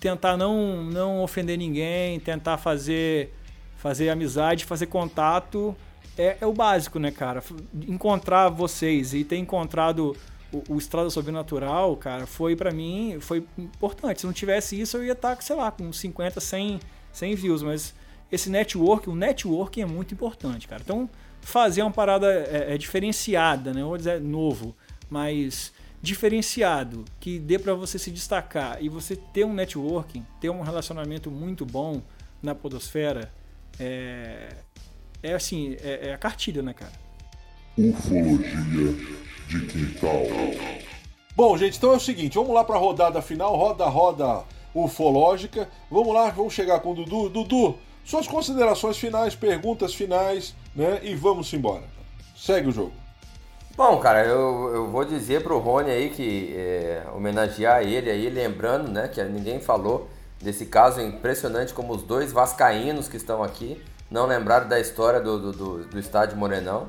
tentar não, não ofender ninguém, tentar fazer, fazer amizade, fazer contato, é, é o básico, né, cara? Encontrar vocês e ter encontrado o, o Estrada Sobrenatural, cara, foi para mim, foi importante. Se não tivesse isso, eu ia estar, sei lá, com 50, 100, 100 views, mas esse network, o networking é muito importante, cara. Então, fazer uma parada é, é diferenciada, né? Vou dizer novo mais diferenciado, que dê para você se destacar e você ter um networking, ter um relacionamento muito bom na podosfera, é, é assim, é, é a cartilha, né, cara? Ufologia de quintal. Bom, gente, então é o seguinte, vamos lá para a rodada final, roda, roda ufológica. Vamos lá, vamos chegar com o Dudu. Dudu, suas considerações finais, perguntas finais, né? E vamos embora. Segue o jogo. Bom, cara, eu, eu vou dizer pro Rony aí que é, homenagear ele aí, lembrando, né, que ninguém falou desse caso impressionante como os dois vascaínos que estão aqui não lembraram da história do, do, do, do estádio Morenão,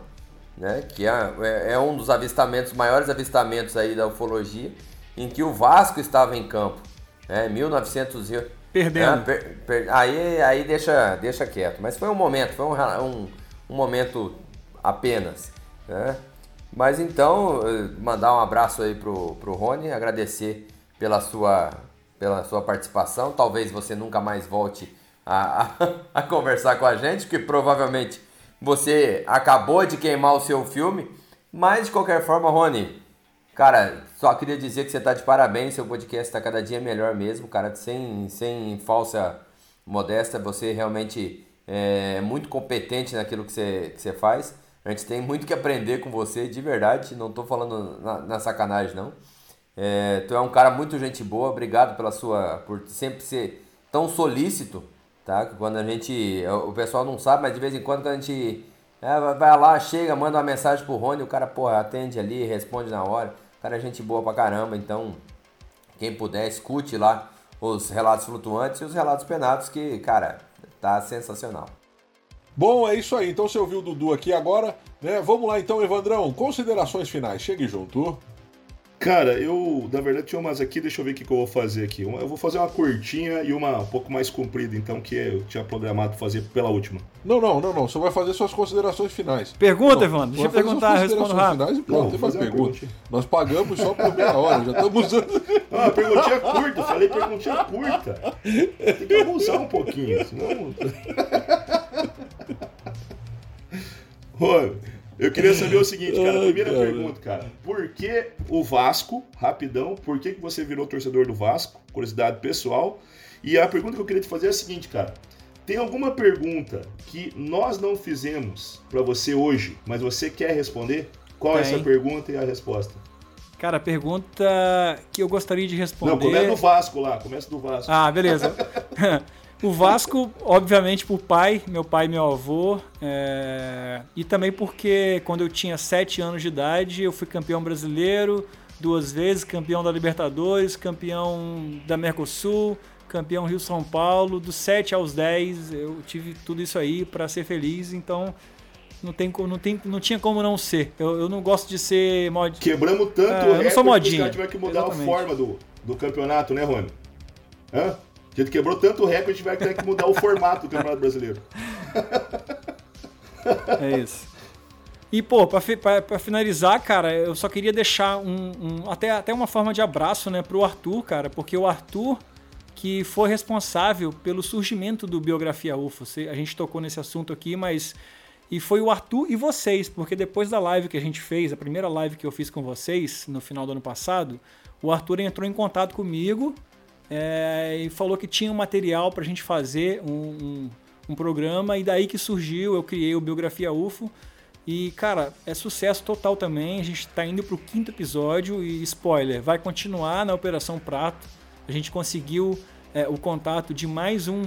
né, que é, é, é, um dos avistamentos, maiores avistamentos aí da ufologia, em que o Vasco estava em campo, né, 1900 Perdendo. Né, per, per, aí aí deixa, deixa quieto, mas foi um momento, foi um, um, um momento apenas, né, mas então, mandar um abraço aí pro, pro Rony, agradecer pela sua, pela sua participação. Talvez você nunca mais volte a, a, (laughs) a conversar com a gente, porque provavelmente você acabou de queimar o seu filme. Mas de qualquer forma, Rony, cara, só queria dizer que você tá de parabéns, seu podcast está cada dia melhor mesmo, cara, sem, sem falsa modéstia, você realmente é muito competente naquilo que você, que você faz. A gente tem muito que aprender com você, de verdade. Não estou falando na, na, sacanagem, não. É, tu é um cara muito gente boa. Obrigado pela sua, por sempre ser tão solícito, tá? Quando a gente, o pessoal não sabe, mas de vez em quando quando a gente é, vai lá, chega, manda uma mensagem pro Rony, o cara, porra, atende ali, responde na hora. O cara é gente boa pra caramba, então quem puder, escute lá os relatos flutuantes e os relatos penados, que, cara, tá sensacional. Bom, é isso aí. Então você ouviu o Dudu aqui agora, né? Vamos lá então, Evandrão. Considerações finais. Chegue junto. Cara, eu, na verdade, tinha umas aqui, deixa eu ver o que, que eu vou fazer aqui. Eu vou fazer uma curtinha e uma um pouco mais comprida, então, que eu tinha programado fazer pela última. Não, não, não, não. Você vai fazer suas considerações finais. Pergunta, não, Evandro. Deixa eu perguntar, respondo rápido. Finais e pronto, não, tem mais pergunta. Nós pagamos só por meia hora, já estamos usando. Ah, perguntinha curta, falei perguntinha curta. Tem que abusar um pouquinho, senão. (laughs) Rony, Eu queria saber o seguinte, cara. Primeira pergunta, cara. Por que o Vasco, rapidão, por que, que você virou torcedor do Vasco? Curiosidade pessoal. E a pergunta que eu queria te fazer é a seguinte, cara. Tem alguma pergunta que nós não fizemos para você hoje, mas você quer responder? Qual Tem. é essa pergunta e a resposta? Cara, a pergunta que eu gostaria de responder. Não, começa do Vasco lá, começa do Vasco. Ah, beleza. (laughs) o Vasco, obviamente, por pai, meu pai e meu avô, é... e também porque quando eu tinha 7 anos de idade, eu fui campeão brasileiro duas vezes, campeão da Libertadores, campeão da Mercosul, campeão Rio São Paulo, dos 7 aos 10, eu tive tudo isso aí para ser feliz, então não, tem, não, tem, não tinha como não ser. Eu, eu não gosto de ser mod... Quebramos tanto é, o eu não sou modinha. que mudar Exatamente. a forma do, do campeonato, né, Rony? Hã? A gente quebrou tanto o recorde, a gente vai ter que mudar o formato do Campeonato Brasileiro. É isso. E, pô, pra, pra, pra, finalizar, cara, eu só queria deixar um, um, até, até uma forma de abraço, né, pro Arthur, cara, porque o Arthur que foi responsável pelo surgimento do Biografia UFO. A gente tocou nesse assunto aqui, mas e foi o Arthur e vocês, porque depois da live que a gente fez, a primeira live que eu fiz com vocês no final do ano passado, o Arthur entrou em contato comigo é, e falou que tinha um material para a gente fazer um, um, um, programa, e daí que surgiu, eu criei o Biografia UFO. E, cara, é sucesso total também. A gente está indo para o quinto episódio e, spoiler, vai continuar na Operação Prato. A gente conseguiu é, o contato de mais um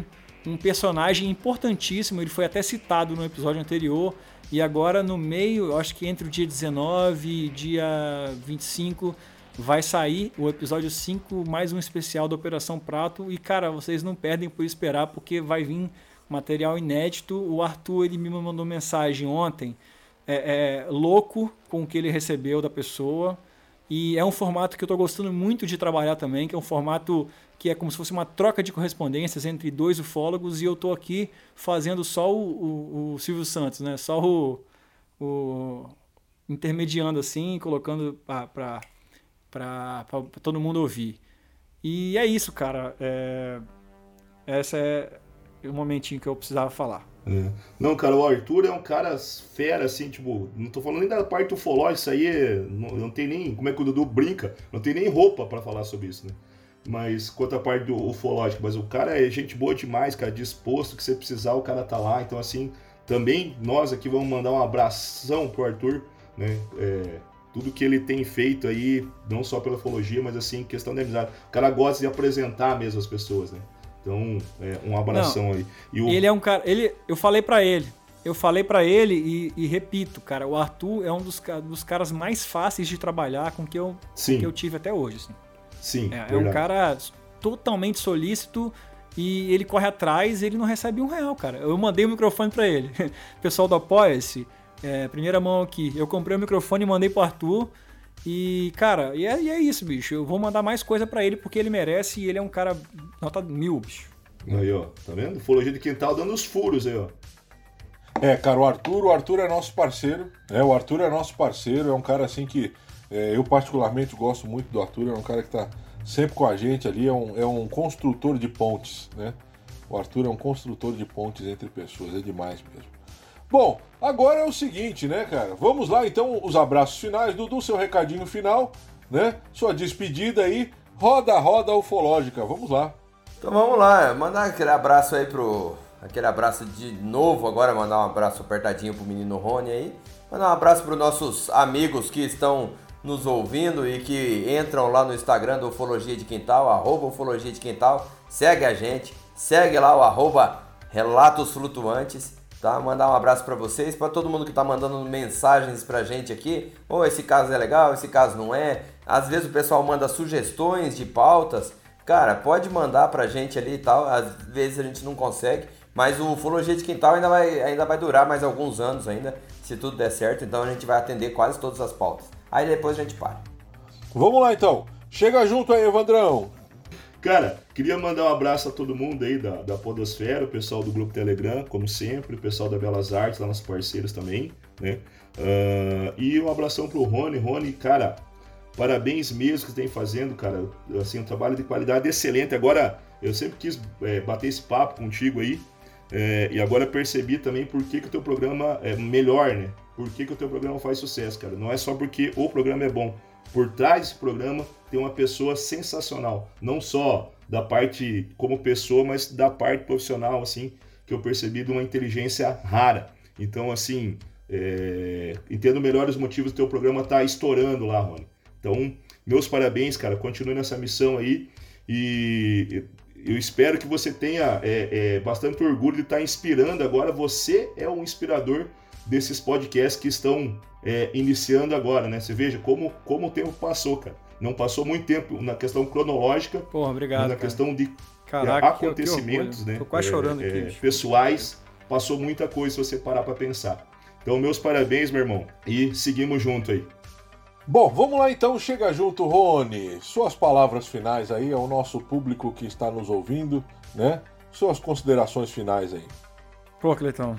um personagem importantíssimo, ele foi até citado no episódio anterior, e agora no meio, acho que entre o dia 19 e dia 25 vai sair o episódio 5, mais um especial da Operação Prato, e cara, vocês não perdem por esperar, porque vai vir material inédito, o Arthur ele me mandou mensagem ontem, é, é louco com o que ele recebeu da pessoa, e é um formato que eu estou gostando muito de trabalhar também, que é um formato que é como se fosse uma troca de correspondências entre dois ufólogos. E eu estou aqui fazendo só o, o, o, Silvio Santos, né? Só o, o intermediando assim, colocando para todo mundo ouvir. E é isso, cara. É, essa é o momentinho que eu precisava falar. É. Não, cara, o Arthur é um cara fera, assim, tipo, não tô falando nem da parte ufológica, isso aí não, não tem nem, como é que o Dudu brinca, não tem nem roupa para falar sobre isso, né? Mas quanto à parte do ufológico, mas o cara é gente boa demais, cara, disposto que você precisar, o cara tá lá. Então, assim, também nós aqui vamos mandar um abração pro Arthur, né? É, tudo que ele tem feito aí, não só pela ufologia, mas assim, questão de amizade. O cara gosta de apresentar mesmo as pessoas, né? Então, é, um abração não, aí. O... Ele é um cara. Ele, eu falei para ele. Eu falei para ele e, e, repito, cara, o Arthur é um dos, dos caras mais fáceis de trabalhar com que eu, que eu tive até hoje. Assim. Sim. É, é um cara totalmente solícito e ele corre atrás e ele não recebe um real, cara. Eu mandei o microfone para ele. (laughs) Pessoal do Apoia-se, é, primeira mão aqui. Eu comprei o microfone e mandei pro Arthur. E, cara, e é, e é isso, bicho. Eu vou mandar mais coisa para ele porque ele merece e ele é um cara nota mil, bicho. Aí, ó, tá vendo? Ufologia de quintal dando os furos aí, ó. É, cara, o Arthur, o Arthur é nosso parceiro. É, o Arthur é nosso parceiro, é um cara assim que é, eu, particularmente, gosto muito do Arthur, é um cara que está sempre com a gente ali, é um, é um construtor de pontes, né? O Arthur é um construtor de pontes entre pessoas, é demais mesmo. Bom, agora é o seguinte, né, cara? Vamos lá então, os abraços finais. Dudu, seu recadinho final, né? Sua despedida aí. Roda, roda ufológica. Vamos lá. Então vamos lá, mandar aquele abraço aí pro. Aquele abraço de novo agora, mandar um abraço apertadinho pro menino Rony aí. Mandar um abraço para nossos amigos que estão nos ouvindo e que entram lá no Instagram do Ufologia de Quintal, arroba Ufologia de Quintal, segue a gente, segue lá o arroba Relatos Flutuantes, tá? Mandar um abraço para vocês, para todo mundo que tá mandando mensagens pra gente aqui, ou oh, esse caso é legal, esse caso não é. Às vezes o pessoal manda sugestões de pautas, cara, pode mandar pra gente ali e tal, às vezes a gente não consegue, mas o Ufologia de Quintal ainda vai, ainda vai durar mais alguns anos ainda, se tudo der certo, então a gente vai atender quase todas as pautas. Aí depois a gente para. Vamos lá então. Chega junto aí, Evandrão. Cara, queria mandar um abraço a todo mundo aí da, da Podosfera, o pessoal do Grupo Telegram, como sempre, o pessoal da Belas Artes, lá nossos parceiros também, né? Uh, e um abração pro Rony. Rony, cara, parabéns mesmo que você tem fazendo, cara. Assim, um trabalho de qualidade excelente. Agora, eu sempre quis é, bater esse papo contigo aí, é, e agora percebi também por que, que o teu programa é melhor, né? por que, que o teu programa faz sucesso, cara. Não é só porque o programa é bom. Por trás desse programa tem uma pessoa sensacional. Não só da parte como pessoa, mas da parte profissional, assim, que eu percebi de uma inteligência rara. Então, assim, é... entendo melhor os motivos do teu programa estar tá estourando lá, Rony. Então, meus parabéns, cara. Continue nessa missão aí. E eu espero que você tenha é, é, bastante orgulho de estar tá inspirando agora. Você é o inspirador desses podcasts que estão é, iniciando agora, né? Você veja como, como o tempo passou, cara. Não passou muito tempo na questão cronológica, Porra, obrigado, na cara. questão de Caraca, acontecimentos, que, que né? Tô quase é, chorando aqui. é, pessoais, passou muita coisa se você parar para pensar. Então, meus parabéns, meu irmão, e seguimos junto aí. Bom, vamos lá então, chega junto, Rony. Suas palavras finais aí ao nosso público que está nos ouvindo, né? Suas considerações finais aí. Pô, Cleitão.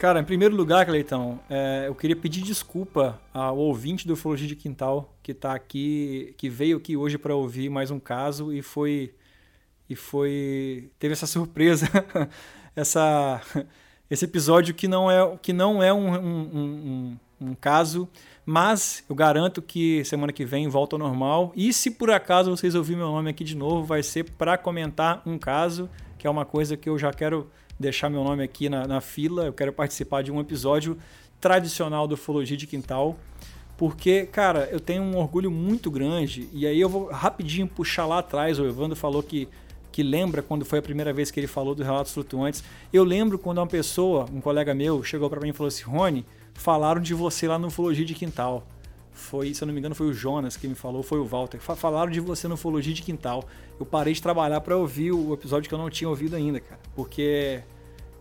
Cara, em primeiro lugar, Cleitão, é, eu queria pedir desculpa ao ouvinte do Ufologia de Quintal que tá aqui, que veio aqui hoje para ouvir mais um caso e foi e foi teve essa (laughs) surpresa, essa esse episódio que não é que não é um, um, um, um caso, mas eu garanto que semana que vem volta ao normal. E se por acaso vocês ouvirem meu nome aqui de novo, vai ser para comentar um caso, que é uma coisa que eu já quero deixar meu nome aqui na, na fila. Eu quero participar de um episódio tradicional do Ufologia de Quintal. Porque, cara, eu tenho um orgulho muito grande. E aí eu vou rapidinho puxar lá atrás. O Evandro falou que, que lembra quando foi a primeira vez que ele falou dos relatos flutuantes. Eu lembro quando uma pessoa, um colega meu, chegou para mim e falou assim: Rony, falaram de você lá no Ufologia de Quintal. Foi, se eu não me engano, foi o Jonas que me falou, foi o Walter. Falaram de você no Ufologia de Quintal. Eu parei de trabalhar para ouvir o episódio que eu não tinha ouvido ainda, cara. Porque,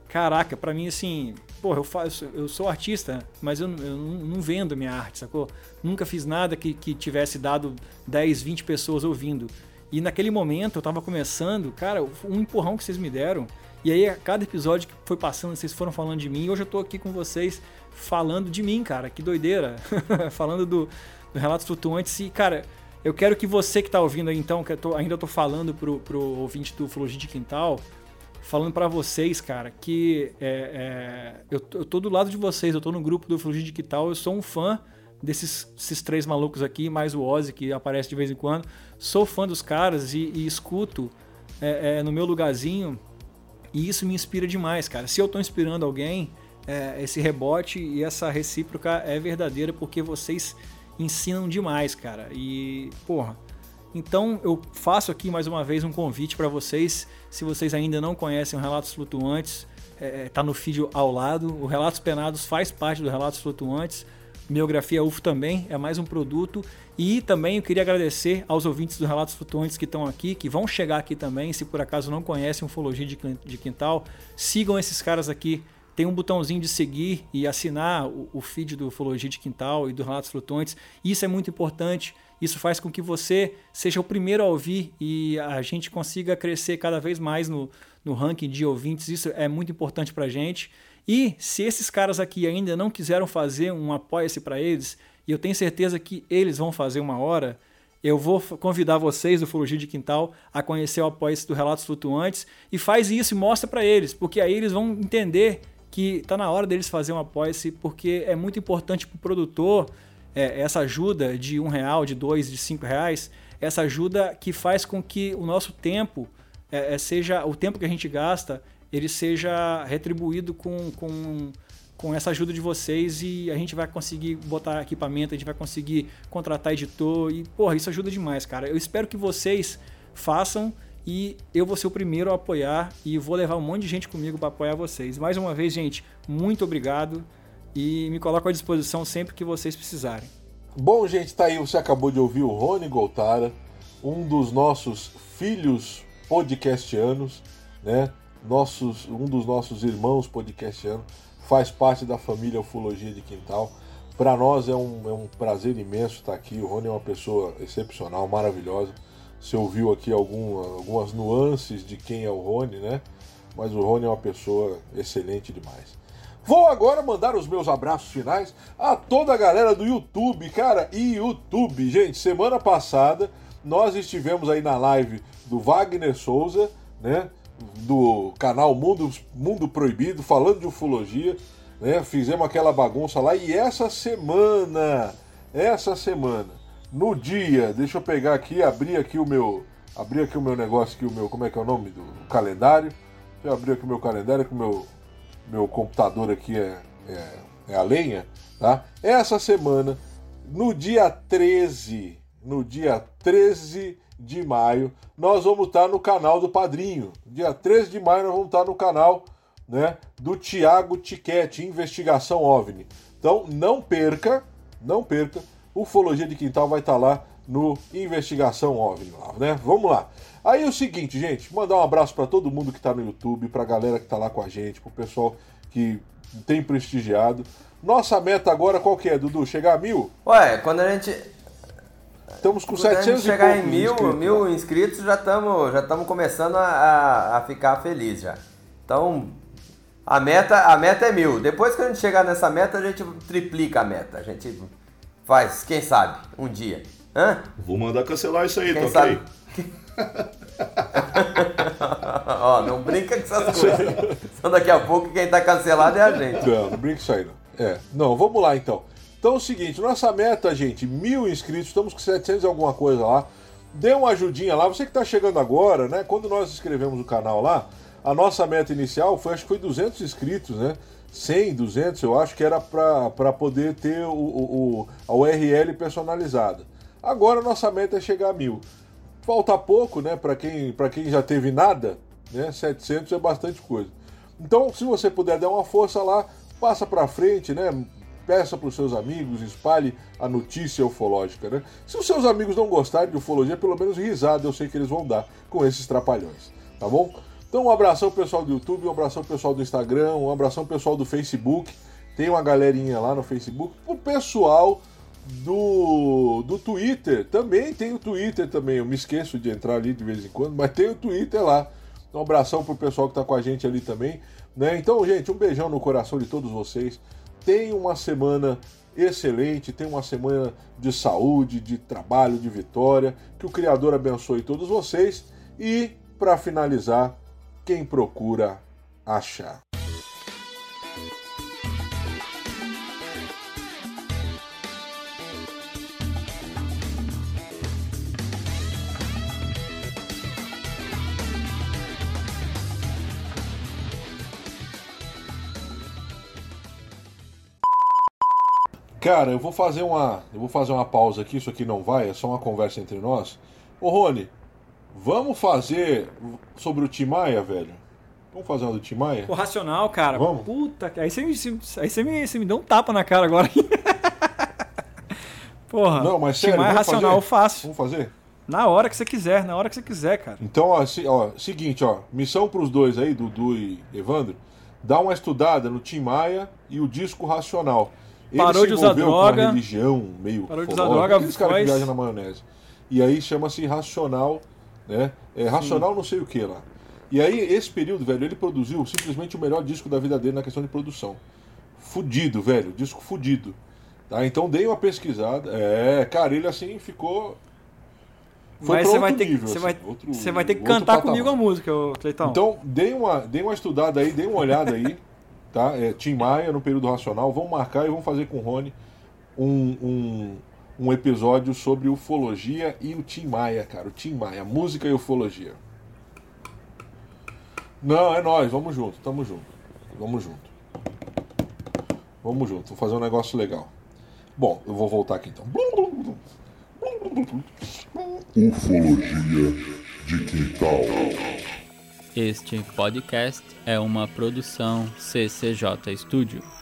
caraca, para mim, assim, porra, eu, faço, eu sou artista, mas eu, eu não vendo minha arte, sacou? Nunca fiz nada que, que tivesse dado 10, 20 pessoas ouvindo. E naquele momento eu tava começando, cara, um empurrão que vocês me deram. E aí, a cada episódio que foi passando, vocês foram falando de mim. Hoje eu tô aqui com vocês falando de mim, cara. Que doideira. (laughs) falando do, do Relatos Flutuantes. E, cara, eu quero que você que tá ouvindo aí, então, que eu tô, ainda tô falando pro, pro ouvinte do Ufologia de Quintal, falando para vocês, cara, que é, é, eu, eu tô do lado de vocês, eu tô no grupo do Ufologia de Quintal, eu sou um fã desses esses três malucos aqui, mais o Ozzy, que aparece de vez em quando. Sou fã dos caras e, e escuto é, no meu lugarzinho e isso me inspira demais, cara. Se eu estou inspirando alguém, é, esse rebote e essa recíproca é verdadeira porque vocês ensinam demais, cara. E, porra. Então eu faço aqui mais uma vez um convite para vocês. Se vocês ainda não conhecem o Relatos Flutuantes, é, tá no feed ao lado. O Relatos Penados faz parte do Relatos Flutuantes. Biografia UFO também é mais um produto. E também eu queria agradecer aos ouvintes do Relatos Flutuantes que estão aqui, que vão chegar aqui também. Se por acaso não conhecem Ufologia de Quintal, sigam esses caras aqui. Tem um botãozinho de seguir e assinar o feed do Ufologia de Quintal e do Relatos Flutuantes. Isso é muito importante. Isso faz com que você seja o primeiro a ouvir e a gente consiga crescer cada vez mais no, no ranking de ouvintes. Isso é muito importante para a gente. E se esses caras aqui ainda não quiseram fazer um apoia-se para eles, e eu tenho certeza que eles vão fazer uma hora, eu vou convidar vocês do Ufologia de Quintal a conhecer o apoia-se do Relatos Flutuantes e faz isso e mostra para eles, porque aí eles vão entender que tá na hora deles fazer um apoia-se, porque é muito importante para o produtor é, essa ajuda de um real, de dois, de cinco reais, essa ajuda que faz com que o nosso tempo é, seja o tempo que a gente gasta ele seja retribuído com, com, com essa ajuda de vocês e a gente vai conseguir botar equipamento, a gente vai conseguir contratar editor e, porra, isso ajuda demais, cara. Eu espero que vocês façam e eu vou ser o primeiro a apoiar e vou levar um monte de gente comigo para apoiar vocês. Mais uma vez, gente, muito obrigado e me coloco à disposição sempre que vocês precisarem. Bom, gente, tá aí, você acabou de ouvir o Rony Goltara, um dos nossos filhos podcastianos, né? nossos, um dos nossos irmãos podcastianos, faz parte da família Ufologia de Quintal. Para nós é um, é um prazer imenso estar aqui. O Rony é uma pessoa excepcional, maravilhosa. Você ouviu aqui alguma, algumas nuances de quem é o Rony, né? Mas o Rony é uma pessoa excelente demais. Vou agora mandar os meus abraços finais a toda a galera do YouTube, cara. E YouTube, gente, semana passada nós estivemos aí na live do Wagner Souza, né? do canal Mundo, Mundo Proibido, falando de ufologia. né? Fizemos aquela bagunça lá e essa semana, essa semana, no dia, deixa eu pegar aqui, abrir aqui o meu, abrir aqui o meu negócio aqui, o meu, como é que é o nome do calendário? Deixa eu abrir aqui o meu calendário que o meu meu computador aqui é, é, é a lenha, tá? Essa semana, no dia 13, no dia 13 de maio, nós vamos estar no canal do Padrinho. Dia 13 de maio nós vamos estar no canal né, do Tiago Tiquete, Investigação OVNI. Então não perca, não perca, Ufologia de Quintal vai estar lá no Investigação OVNI, né? Vamos lá. Aí é o seguinte, gente, mandar um abraço para todo mundo que está no YouTube, para a galera que está lá com a gente, para o pessoal que tem prestigiado. Nossa meta agora qual que é, Dudu? Chegar a mil? Ué, quando a gente Estamos com 700 chegar e em mil, inscritos, mil né? inscritos, já estamos já começando a, a ficar feliz já. Então, a meta, a meta é mil. Depois que a gente chegar nessa meta, a gente triplica a meta. A gente faz, quem sabe, um dia. Hã? Vou mandar cancelar isso aí, Quem tá sabe? ok? (laughs) Ó, não brinca com essas coisas. Só daqui a pouco quem tá cancelado é a gente. Não, não brinca isso aí, não. É, não, vamos lá então. Então é o seguinte, nossa meta, gente, mil inscritos, estamos com 700 e alguma coisa lá. Dê uma ajudinha lá, você que está chegando agora, né? Quando nós escrevemos o canal lá, a nossa meta inicial foi, acho que foi 200 inscritos, né? 100, 200, eu acho que era para poder ter o, o, a URL personalizada. Agora nossa meta é chegar a mil. Falta pouco, né? Para quem, quem já teve nada, né? 700 é bastante coisa. Então, se você puder dar uma força lá, passa para frente, né? Peça para os seus amigos, espalhe a notícia ufológica, né? Se os seus amigos não gostarem de ufologia, pelo menos risada eu sei que eles vão dar com esses trapalhões, tá bom? Então, um abração pessoal do YouTube, um abração pessoal do Instagram, um abração pessoal do Facebook. Tem uma galerinha lá no Facebook. O pessoal do, do Twitter, também tem o Twitter também. Eu me esqueço de entrar ali de vez em quando, mas tem o Twitter lá. Um abração pro pessoal que tá com a gente ali também. Né? Então, gente, um beijão no coração de todos vocês. Tenha uma semana excelente, tenha uma semana de saúde, de trabalho, de vitória. Que o Criador abençoe todos vocês. E, para finalizar, quem procura, acha. Cara, eu vou fazer uma, eu vou fazer uma pausa aqui, isso aqui não vai, é só uma conversa entre nós. Ô Rony, vamos fazer sobre o Timaya, velho? Vamos fazer uma do Timaya? O racional, cara. Vamos? Puta, aí você me, aí você me, você me deu um tapa na cara agora. (laughs) Porra. Não, mas sério, vamos racional fazer? fácil. Vamos fazer? Na hora que você quiser, na hora que você quiser, cara. Então, ó, se- ó, seguinte, ó, missão pros dois aí, Dudu e Evandro, dá uma estudada no Tim Maia e o disco Racional. Ele Parou de usar droga. com religião meio Parou de usar droga, aqueles caras que viajam na maionese. E aí chama-se Racional, né? É Racional não sei o que lá. E aí, esse período, velho, ele produziu simplesmente o melhor disco da vida dele na questão de produção. Fudido, velho, disco fudido. Tá? Então dei uma pesquisada. É, cara, ele assim ficou. Foi Mas você vai, ter, que- nível, você, assim, vai, outro- você vai ter que cantar patamar. comigo a música, Cleitão. Então, dê uma, dê uma estudada aí, dê uma olhada aí, tá? É, Tim Maia no período racional. Vamos marcar e vamos fazer com o Rony um, um, um episódio sobre ufologia e o Tim Maia, cara. O Tim Maia, música e ufologia. Não, é nós, vamos junto, tamo junto. Vamos junto. Vamos junto, vou fazer um negócio legal. Bom, eu vou voltar aqui então. Ufologia de Quintal. Este podcast é uma produção CCJ Studio.